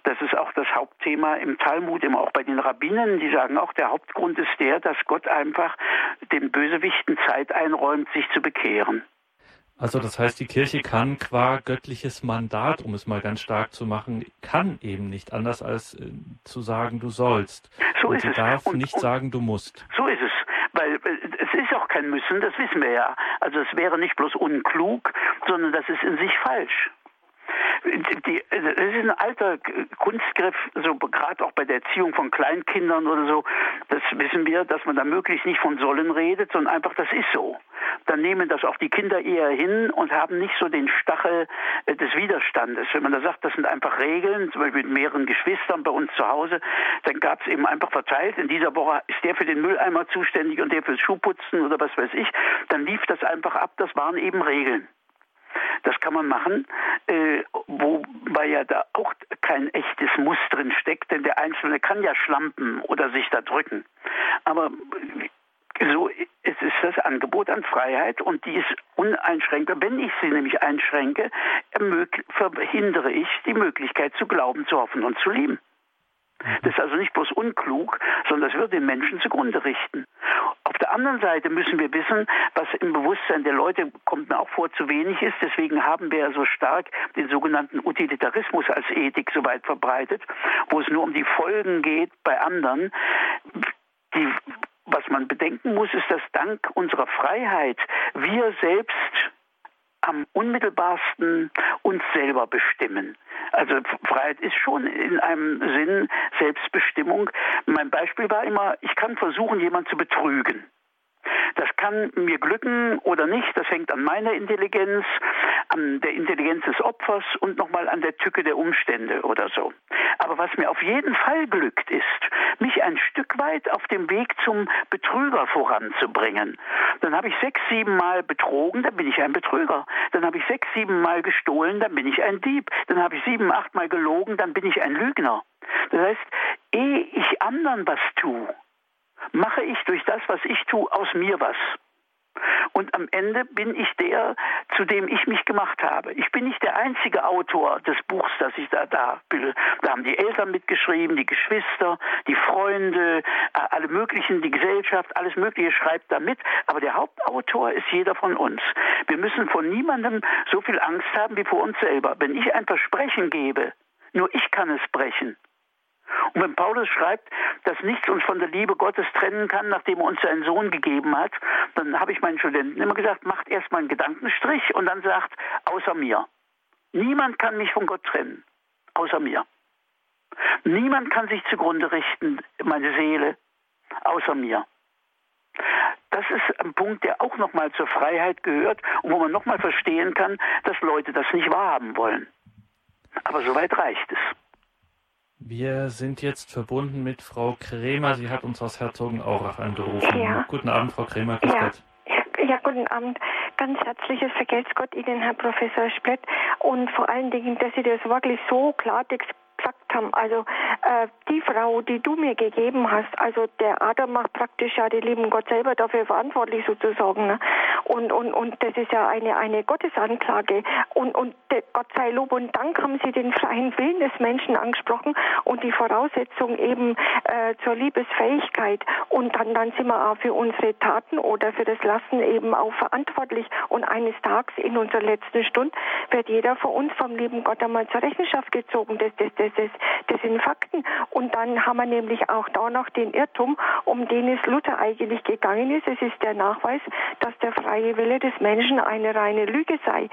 Das ist auch das Hauptthema im Talmud, immer auch bei den Rabbinen. Die sagen auch, der Hauptgrund ist der, dass Gott einfach den Bösewichten Zeit einräumt, sich zu bekehren.
Also das heißt, die Kirche kann qua göttliches Mandat, um es mal ganz stark zu machen, kann eben nicht anders als äh, zu sagen, du sollst. So und ist sie es. darf und, nicht und, sagen, du musst.
So ist es. Weil äh, es ist auch kein Müssen, das wissen wir ja. Also es wäre nicht bloß unklug, sondern das ist in sich falsch die, das ist ein alter Kunstgriff, so gerade auch bei der Erziehung von Kleinkindern oder so. Das wissen wir, dass man da möglichst nicht von sollen redet, sondern einfach, das ist so. Dann nehmen das auch die Kinder eher hin und haben nicht so den Stachel äh, des Widerstandes. Wenn man da sagt, das sind einfach Regeln, zum Beispiel mit mehreren Geschwistern bei uns zu Hause, dann gab es eben einfach verteilt, in dieser Woche ist der für den Mülleimer zuständig und der fürs Schuhputzen oder was weiß ich. Dann lief das einfach ab, das waren eben Regeln. Das kann man machen, äh, wobei ja da auch kein echtes Muss drin steckt, denn der Einzelne kann ja schlampen oder sich da drücken. Aber so, es ist das Angebot an Freiheit und die ist uneinschränkbar. Wenn ich sie nämlich einschränke, verhindere ich die Möglichkeit zu glauben, zu hoffen und zu lieben. Das ist also nicht bloß unklug, sondern das wird den Menschen zugrunde richten. Auf der anderen Seite müssen wir wissen, was im Bewusstsein der Leute, kommt mir auch vor, zu wenig ist. Deswegen haben wir so stark den sogenannten Utilitarismus als Ethik so weit verbreitet, wo es nur um die Folgen geht bei anderen. Die, was man bedenken muss, ist, dass dank unserer Freiheit wir selbst am unmittelbarsten uns selber bestimmen. Also Freiheit ist schon in einem Sinn Selbstbestimmung. Mein Beispiel war immer, ich kann versuchen, jemanden zu betrügen. Das kann mir glücken oder nicht, das hängt an meiner Intelligenz, an der Intelligenz des Opfers und nochmal an der Tücke der Umstände oder so. Aber was mir auf jeden Fall glückt, ist, mich ein Stück weit auf dem Weg zum Betrüger voranzubringen. Dann habe ich sechs, sieben Mal betrogen, dann bin ich ein Betrüger. Dann habe ich sechs, sieben Mal gestohlen, dann bin ich ein Dieb. Dann habe ich sieben, acht Mal gelogen, dann bin ich ein Lügner. Das heißt, ehe ich anderen was tue, mache ich durch das, was ich tue, aus mir was. Und am Ende bin ich der, zu dem ich mich gemacht habe. Ich bin nicht der einzige Autor des Buchs, das ich da da bin. Da haben die Eltern mitgeschrieben, die Geschwister, die Freunde, äh, alle möglichen, die Gesellschaft, alles Mögliche schreibt da mit. Aber der Hauptautor ist jeder von uns. Wir müssen vor niemandem so viel Angst haben wie vor uns selber. Wenn ich ein Versprechen gebe, nur ich kann es brechen Und wenn Paulus schreibt, dass nichts uns von der Liebe Gottes trennen kann, nachdem er uns seinen Sohn gegeben hat, dann habe ich meinen Studenten immer gesagt, macht erstmal einen Gedankenstrich und dann sagt, außer mir. Niemand kann mich von Gott trennen, außer mir. Niemand kann sich zugrunde richten, meine Seele, außer mir. Das ist ein Punkt, der auch nochmal zur Freiheit gehört und wo man nochmal verstehen kann, dass Leute das nicht wahrhaben wollen. Aber soweit reicht es.
Wir sind jetzt verbunden mit Frau Kremer. Sie hat uns aus Herzogenaurach angerufen. Ja. Guten Abend, Frau Kremer.
Grüß ja. Gott. Ja, guten Abend. Ganz herzliches Vergelt's Gott Ihnen, Herr Professor Splett. Und vor allen Dingen, dass Sie das wirklich so klartext gesagt haben, also äh, die Frau, die du mir gegeben hast, also der Adam macht praktisch ja den lieben Gott selber dafür verantwortlich sozusagen. Ne? Und, und, und das ist ja eine, eine Gottesanklage. Und, und Gott sei Lob und Dank haben sie den freien Willen des Menschen angesprochen und die Voraussetzung eben äh, zur Liebesfähigkeit. Und dann, dann sind wir auch für unsere Taten oder für das Lassen eben auch verantwortlich. Und eines Tages in unserer letzten Stunde wird jeder von uns vom lieben Gott einmal zur Rechenschaft gezogen. Das, das, das, das, das sind Fakten. Und dann haben wir nämlich auch da noch den Irrtum, um den es Luther eigentlich gegangen ist. Es ist der Nachweis, dass der freie Wille des Menschen eine reine Lüge sei.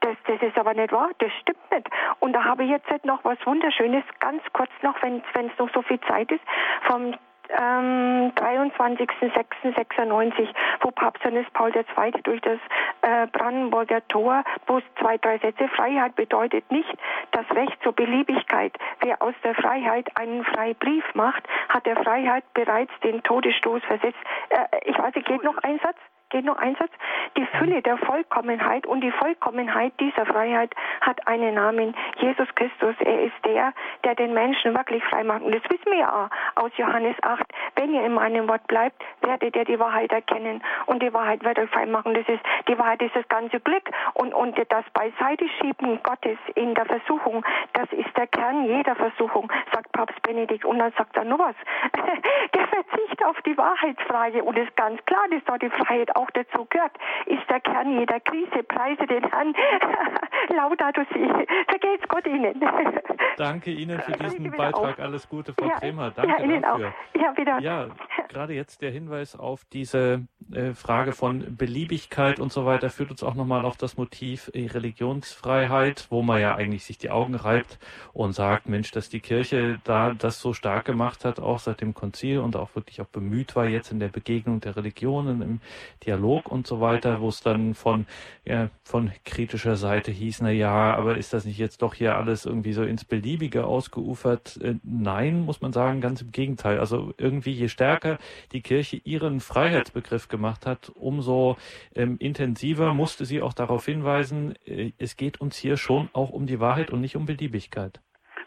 Das, das ist aber nicht wahr, das stimmt nicht. Und da habe ich jetzt noch was Wunderschönes, ganz kurz noch, wenn es noch so viel Zeit ist, vom ähm, 23.06.96, wo Papst Johannes Paul II. durch das äh, Brandenburger Tor, wo es zwei, drei Sätze, Freiheit bedeutet nicht das Recht zur Beliebigkeit. Wer aus der Freiheit einen Freibrief macht, hat der Freiheit bereits den Todesstoß versetzt. Äh, ich weiß, geht noch ein Satz? Geht noch ein Satz. Die Fülle der Vollkommenheit und die Vollkommenheit dieser Freiheit hat einen Namen. Jesus Christus, er ist der, der den Menschen wirklich frei macht. Und das wissen wir ja auch aus Johannes 8. Wenn ihr in meinem Wort bleibt, werdet ihr die Wahrheit erkennen. Und die Wahrheit wird euch frei machen. Das ist, die Wahrheit ist das ganze Glück. Und, und das Beiseite schieben Gottes in der Versuchung, das ist der Kern jeder Versuchung, sagt Papst Benedikt. Und dann sagt er nur was. [laughs] der Verzicht auf die Wahrheitsfrage. Und es ist ganz klar, dass da die Freiheit auch dazu gehört, ist der Kern jeder Krise. Preise den Herrn. [laughs] Laudato si. Vergelt's Gott Ihnen. [laughs]
Danke Ihnen für diesen Beitrag. Alles Gute, Frau ja, Kremer. Danke
ja, Ihnen dafür. Auch. Ja, wieder.
Ja, gerade jetzt der Hinweis auf diese äh, Frage von Beliebigkeit und so weiter führt uns auch nochmal auf das Motiv äh, Religionsfreiheit, wo man ja eigentlich sich die Augen reibt und sagt, Mensch, dass die Kirche da das so stark gemacht hat, auch seit dem Konzil und auch wirklich auch bemüht war jetzt in der Begegnung der Religionen, im Dialog und so weiter, wo es dann von, ja, von kritischer Seite hieß, na ja, aber ist das nicht jetzt doch hier alles irgendwie so ins Beliebige ausgeufert? Äh, nein, muss man sagen, ganz im Gegenteil. Also irgendwie je stärker die Kirche ihren Freiheitsbegriff gemacht hat, umso ähm, intensiver musste sie auch darauf hinweisen, äh, es geht uns hier schon auch um die Wahrheit und nicht um Beliebigkeit.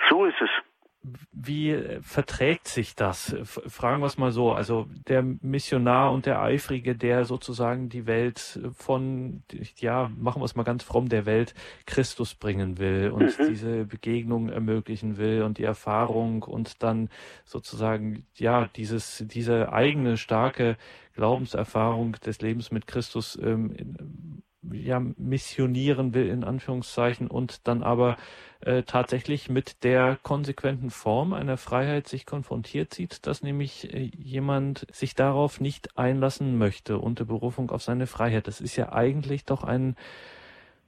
So ist es
wie verträgt sich das? Fragen wir es mal so. Also der Missionar und der Eifrige, der sozusagen die Welt von, ja, machen wir es mal ganz fromm, der Welt Christus bringen will und mhm. diese Begegnung ermöglichen will und die Erfahrung und dann sozusagen, ja, dieses, diese eigene starke Glaubenserfahrung des Lebens mit Christus ähm, ja, missionieren will, in Anführungszeichen, und dann aber äh, tatsächlich mit der konsequenten Form einer Freiheit sich konfrontiert sieht, dass nämlich äh, jemand sich darauf nicht einlassen möchte unter Berufung auf seine Freiheit. Das ist ja eigentlich doch ein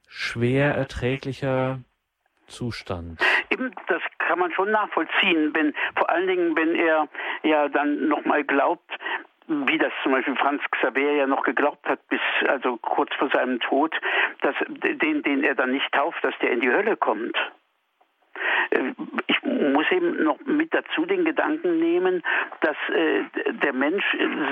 schwer erträglicher Zustand.
Eben, das kann man schon nachvollziehen, wenn vor allen Dingen, wenn er ja dann nochmal glaubt, wie das zum Beispiel Franz Xaver ja noch geglaubt hat, bis also kurz vor seinem Tod, dass den, den er dann nicht tauft, dass der in die Hölle kommt. Muss eben noch mit dazu den Gedanken nehmen, dass äh, der Mensch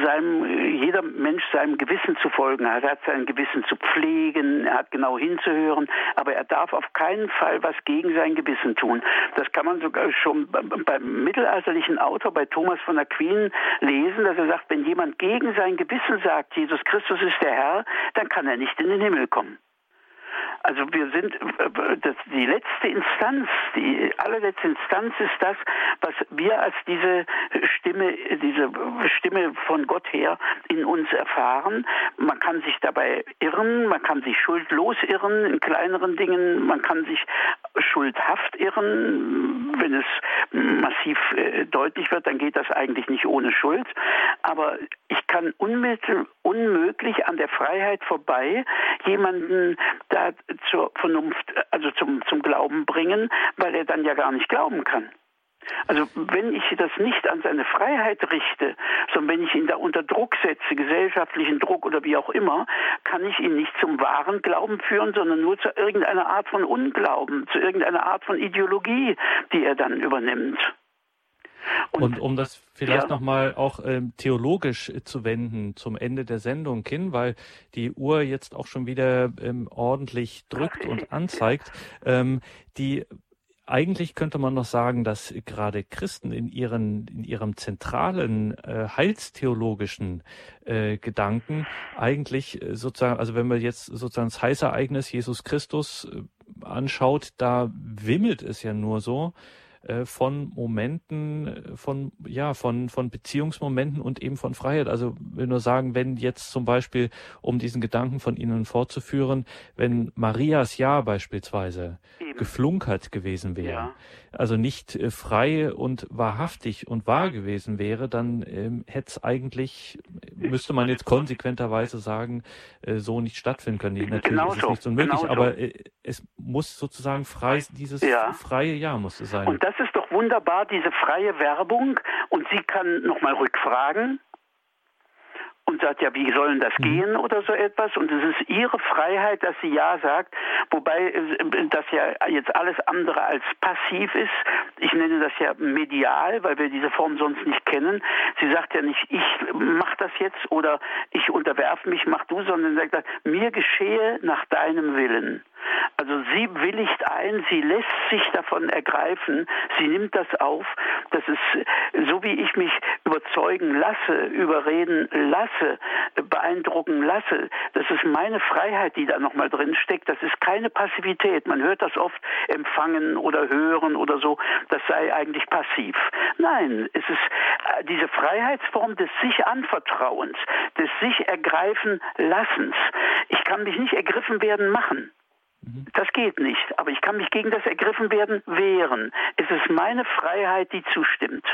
seinem, jeder Mensch seinem Gewissen zu folgen hat. Er hat sein Gewissen zu pflegen, er hat genau hinzuhören, aber er darf auf keinen Fall was gegen sein Gewissen tun. Das kann man sogar schon beim mittelalterlichen Autor, bei Thomas von Aquin, lesen, dass er sagt, wenn jemand gegen sein Gewissen sagt, Jesus Christus ist der Herr, dann kann er nicht in den Himmel kommen. Also wir sind, das, die letzte Instanz, die allerletzte Instanz ist das, was wir als diese Stimme, diese Stimme von Gott her in uns erfahren. Man kann sich dabei irren, man kann sich schuldlos irren in kleineren Dingen, man kann sich schuldhaft irren. Wenn es massiv äh, deutlich wird, dann geht das eigentlich nicht ohne Schuld. Aber ich kann unmöglich an der Freiheit vorbei jemanden da zur Vernunft, also zum, zum Glauben bringen, weil er dann ja gar nicht glauben kann. Also wenn ich das nicht an seine Freiheit richte, sondern wenn ich ihn da unter Druck setze, gesellschaftlichen Druck oder wie auch immer, kann ich ihn nicht zum wahren Glauben führen, sondern nur zu irgendeiner Art von Unglauben, zu irgendeiner Art von Ideologie, die er dann übernimmt.
Und, und, um das vielleicht ja. nochmal auch ähm, theologisch zu wenden zum Ende der Sendung hin, weil die Uhr jetzt auch schon wieder ähm, ordentlich drückt und anzeigt. Ähm, die eigentlich könnte man noch sagen, dass gerade Christen in ihren in ihrem zentralen äh, heilstheologischen äh, Gedanken eigentlich äh, sozusagen, also wenn man jetzt sozusagen das heiße Ereignis Jesus Christus äh, anschaut, da wimmelt es ja nur so von Momenten, äh, von, ja, von, von Beziehungsmomenten und eben von Freiheit. Also will nur sagen, wenn jetzt zum Beispiel, um diesen Gedanken von Ihnen fortzuführen, wenn Marias Ja beispielsweise eben. geflunkert gewesen wäre, ja. Also nicht äh, frei und wahrhaftig und wahr gewesen wäre, dann ähm, hätte es eigentlich, müsste man jetzt konsequenterweise sagen, äh, so nicht stattfinden können. Natürlich genau ist es nicht unmöglich, genau aber äh, es muss sozusagen frei, dieses ja. freie Ja muss es sein.
Und das ist doch wunderbar, diese freie Werbung. Und sie kann nochmal rückfragen und sagt, ja, wie sollen das mhm. gehen oder so etwas. Und es ist ihre Freiheit, dass sie ja sagt, wobei das ja jetzt alles andere als passiv ist. Ich nenne das ja medial, weil wir diese Form sonst nicht kennen. Sie sagt ja nicht, ich mach das jetzt oder ich unterwerfe mich, mach du, sondern sagt, mir geschehe nach deinem Willen. Also sie willigt ein, sie lässt sich davon ergreifen, sie nimmt das auf. Das ist so, wie ich mich überzeugen lasse, überreden lasse, beeindrucken lasse. Das ist meine Freiheit, die da nochmal drin steckt. Das ist keine Passivität. Man hört das oft empfangen oder hören oder so. Das sei eigentlich passiv. Nein, es ist äh, diese Freiheitsform des sich Anvertrauens, des sich ergreifen Lassens. Ich kann mich nicht ergriffen werden machen. Das geht nicht. Aber ich kann mich gegen das Ergriffenwerden wehren. Es ist meine Freiheit, die zustimmt.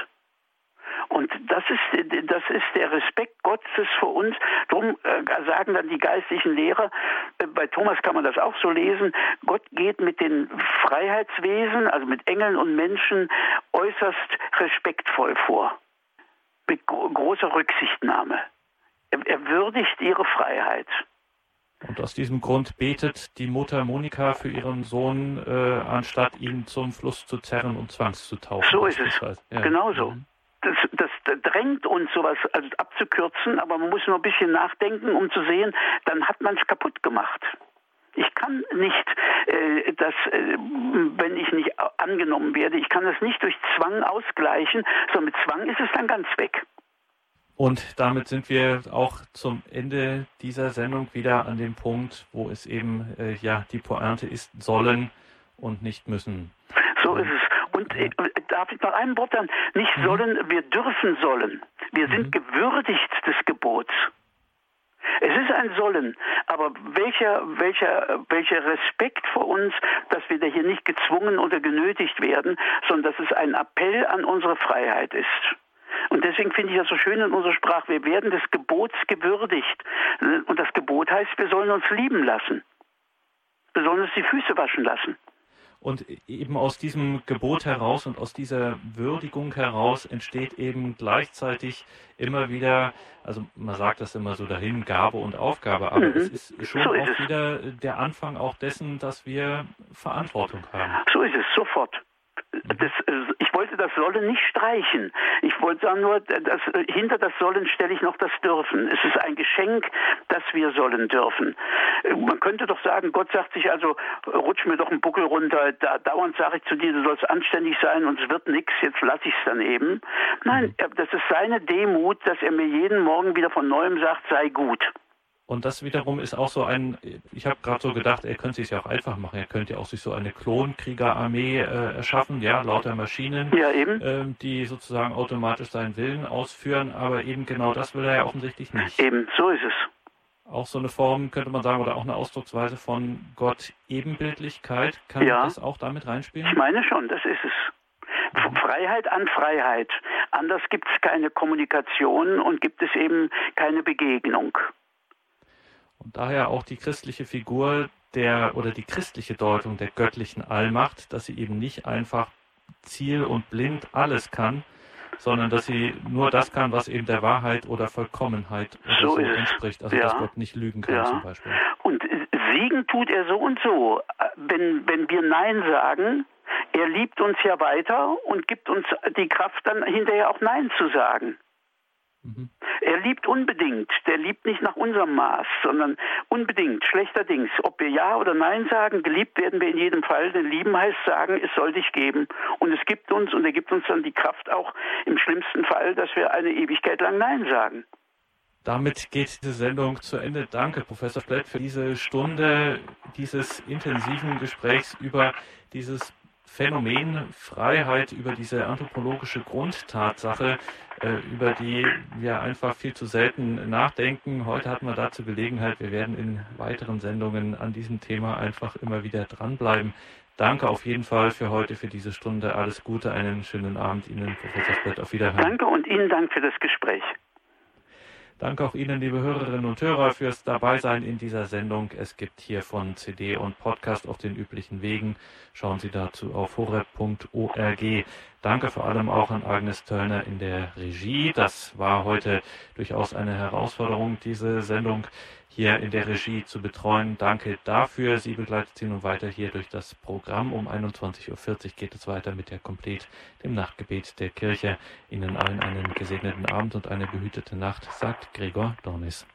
Und das ist, das ist der Respekt Gottes vor uns. Darum äh, sagen dann die geistlichen Lehrer, äh, bei Thomas kann man das auch so lesen, Gott geht mit den Freiheitswesen, also mit Engeln und Menschen, äußerst respektvoll vor. Mit gro großer Rücksichtnahme. Er, würdigt ihre Freiheit.
Und aus diesem Grund betet die Mutter Monika für ihren Sohn, äh, anstatt ihn zum Fluss zu zerren und zwangszutauchen.
So ist es. Ja. Genau so. Mhm. Das, das, drängt uns, sowas also abzukürzen, aber man muss nur ein bisschen nachdenken, um zu sehen, dann hat man es kaputt gemacht. Ich kann nicht, äh, das, äh, wenn ich nicht angenommen werde, ich kann das nicht durch Zwang ausgleichen, sondern mit Zwang ist es dann ganz weg.
Und damit sind wir auch zum Ende dieser Sendung wieder an dem Punkt, wo es eben äh, ja die Pointe ist, sollen und nicht müssen.
So ist es. Und äh, darf ich noch ein Wort dann? Nicht mhm. sollen, wir dürfen sollen. Wir mhm. sind gewürdigt des Gebots. Es ist ein Sollen, aber welcher, welcher, welcher Respekt vor uns, dass wir da hier nicht gezwungen oder genötigt werden, sondern dass es ein Appell an unsere Freiheit ist. Und deswegen finde ich das so schön in unserer Sprache, wir werden des Gebots gewürdigt. Und das Gebot heißt, wir sollen uns lieben lassen. Wir sollen uns die Füße waschen lassen.
Und eben aus diesem Gebot heraus und aus dieser Würdigung heraus entsteht eben gleichzeitig immer wieder, also man sagt das immer so dahin, Gabe und Aufgabe, aber mhm. es ist schon so ist auch es. wieder der Anfang auch dessen, dass wir Verantwortung haben.
So ist es, sofort. Das, äh, ich wollte das Sollen nicht streichen. Ich wollte sagen nur, dass, hinter das Sollen stelle ich noch das Dürfen. Es ist ein Geschenk, dass wir sollen dürfen. Äh, man könnte doch sagen, Gott sagt sich also, rutsch mir doch einen Buckel runter, da, dauernd sage ich zu dir, du sollst anständig sein und es wird nichts, jetzt lasse ich es dann eben. Nein, mhm. das ist seine Demut, dass er mir jeden Morgen wieder von neuem sagt, sei gut.
Und das wiederum ist auch so ein, ich habe gerade so gedacht, er könnte es ja auch einfach machen. Er könnte ja auch sich so eine Klonkriegerarmee äh, erschaffen, ja, lauter Maschinen,
ja,
äh, die sozusagen automatisch seinen Willen ausführen. Aber eben genau das will er ja offensichtlich nicht.
Eben, so ist es.
auch so eine Form, könnte man sagen, oder auch eine Ausdrucksweise von Gott Ebenbildlichkeit. Kann ja. das auch damit reinspielen?
Ich meine schon, das ist es. Mhm. Freiheit an Freiheit. Anders gibt es keine Kommunikation und gibt es eben keine Begegnung.
Und daher auch die christliche Figur der oder die christliche Deutung der göttlichen Allmacht, dass sie eben nicht einfach ziel und blind alles kann, sondern dass sie nur das kann, was eben der Wahrheit oder Vollkommenheit oder so, so entspricht. Also ja. dass Gott nicht lügen kann ja. zum Beispiel.
Und siegen tut er so und so. Wenn, wenn wir Nein sagen, er liebt uns ja weiter und gibt uns die Kraft dann hinterher auch Nein zu sagen. Mhm. Er liebt unbedingt. Der liebt nicht nach unserem Maß, sondern unbedingt, schlechterdings. Ob wir Ja oder Nein sagen, geliebt werden wir in jedem Fall. Denn lieben heißt sagen, es soll dich geben. Und es gibt uns und er gibt uns dann die Kraft auch im schlimmsten Fall, dass wir eine Ewigkeit lang Nein sagen.
Damit geht diese Sendung zu Ende. Danke, Professor Flett, für diese Stunde dieses intensiven Gesprächs über dieses Phänomen Freiheit, über diese anthropologische Grundtatsache, äh, über die wir einfach viel zu selten nachdenken. Heute hatten wir dazu Gelegenheit. Wir werden in weiteren Sendungen an diesem Thema einfach immer wieder dranbleiben. Danke auf jeden Fall für heute, für diese Stunde. Alles Gute, einen schönen Abend Ihnen, Professor Spett. Auf Wiederhören.
Danke und Ihnen Dank für das Gespräch.
Danke auch Ihnen, liebe Hörerinnen und Hörer, fürs Dabeisein in dieser Sendung. Es gibt hier von CD und Podcast auf den üblichen Wegen. Schauen Sie dazu auf horeb.org. Danke vor allem auch an Agnes Töllner in der Regie. Das war heute durchaus eine Herausforderung, diese Sendung hier in der Regie zu betreuen. Danke dafür. Sie begleitet Sie nun weiter hier durch das Programm. Um 21.40 Uhr geht es weiter mit der Komplett, dem Nachtgebet der Kirche. Ihnen allen einen gesegneten Abend und eine behütete Nacht, sagt Gregor Dornis.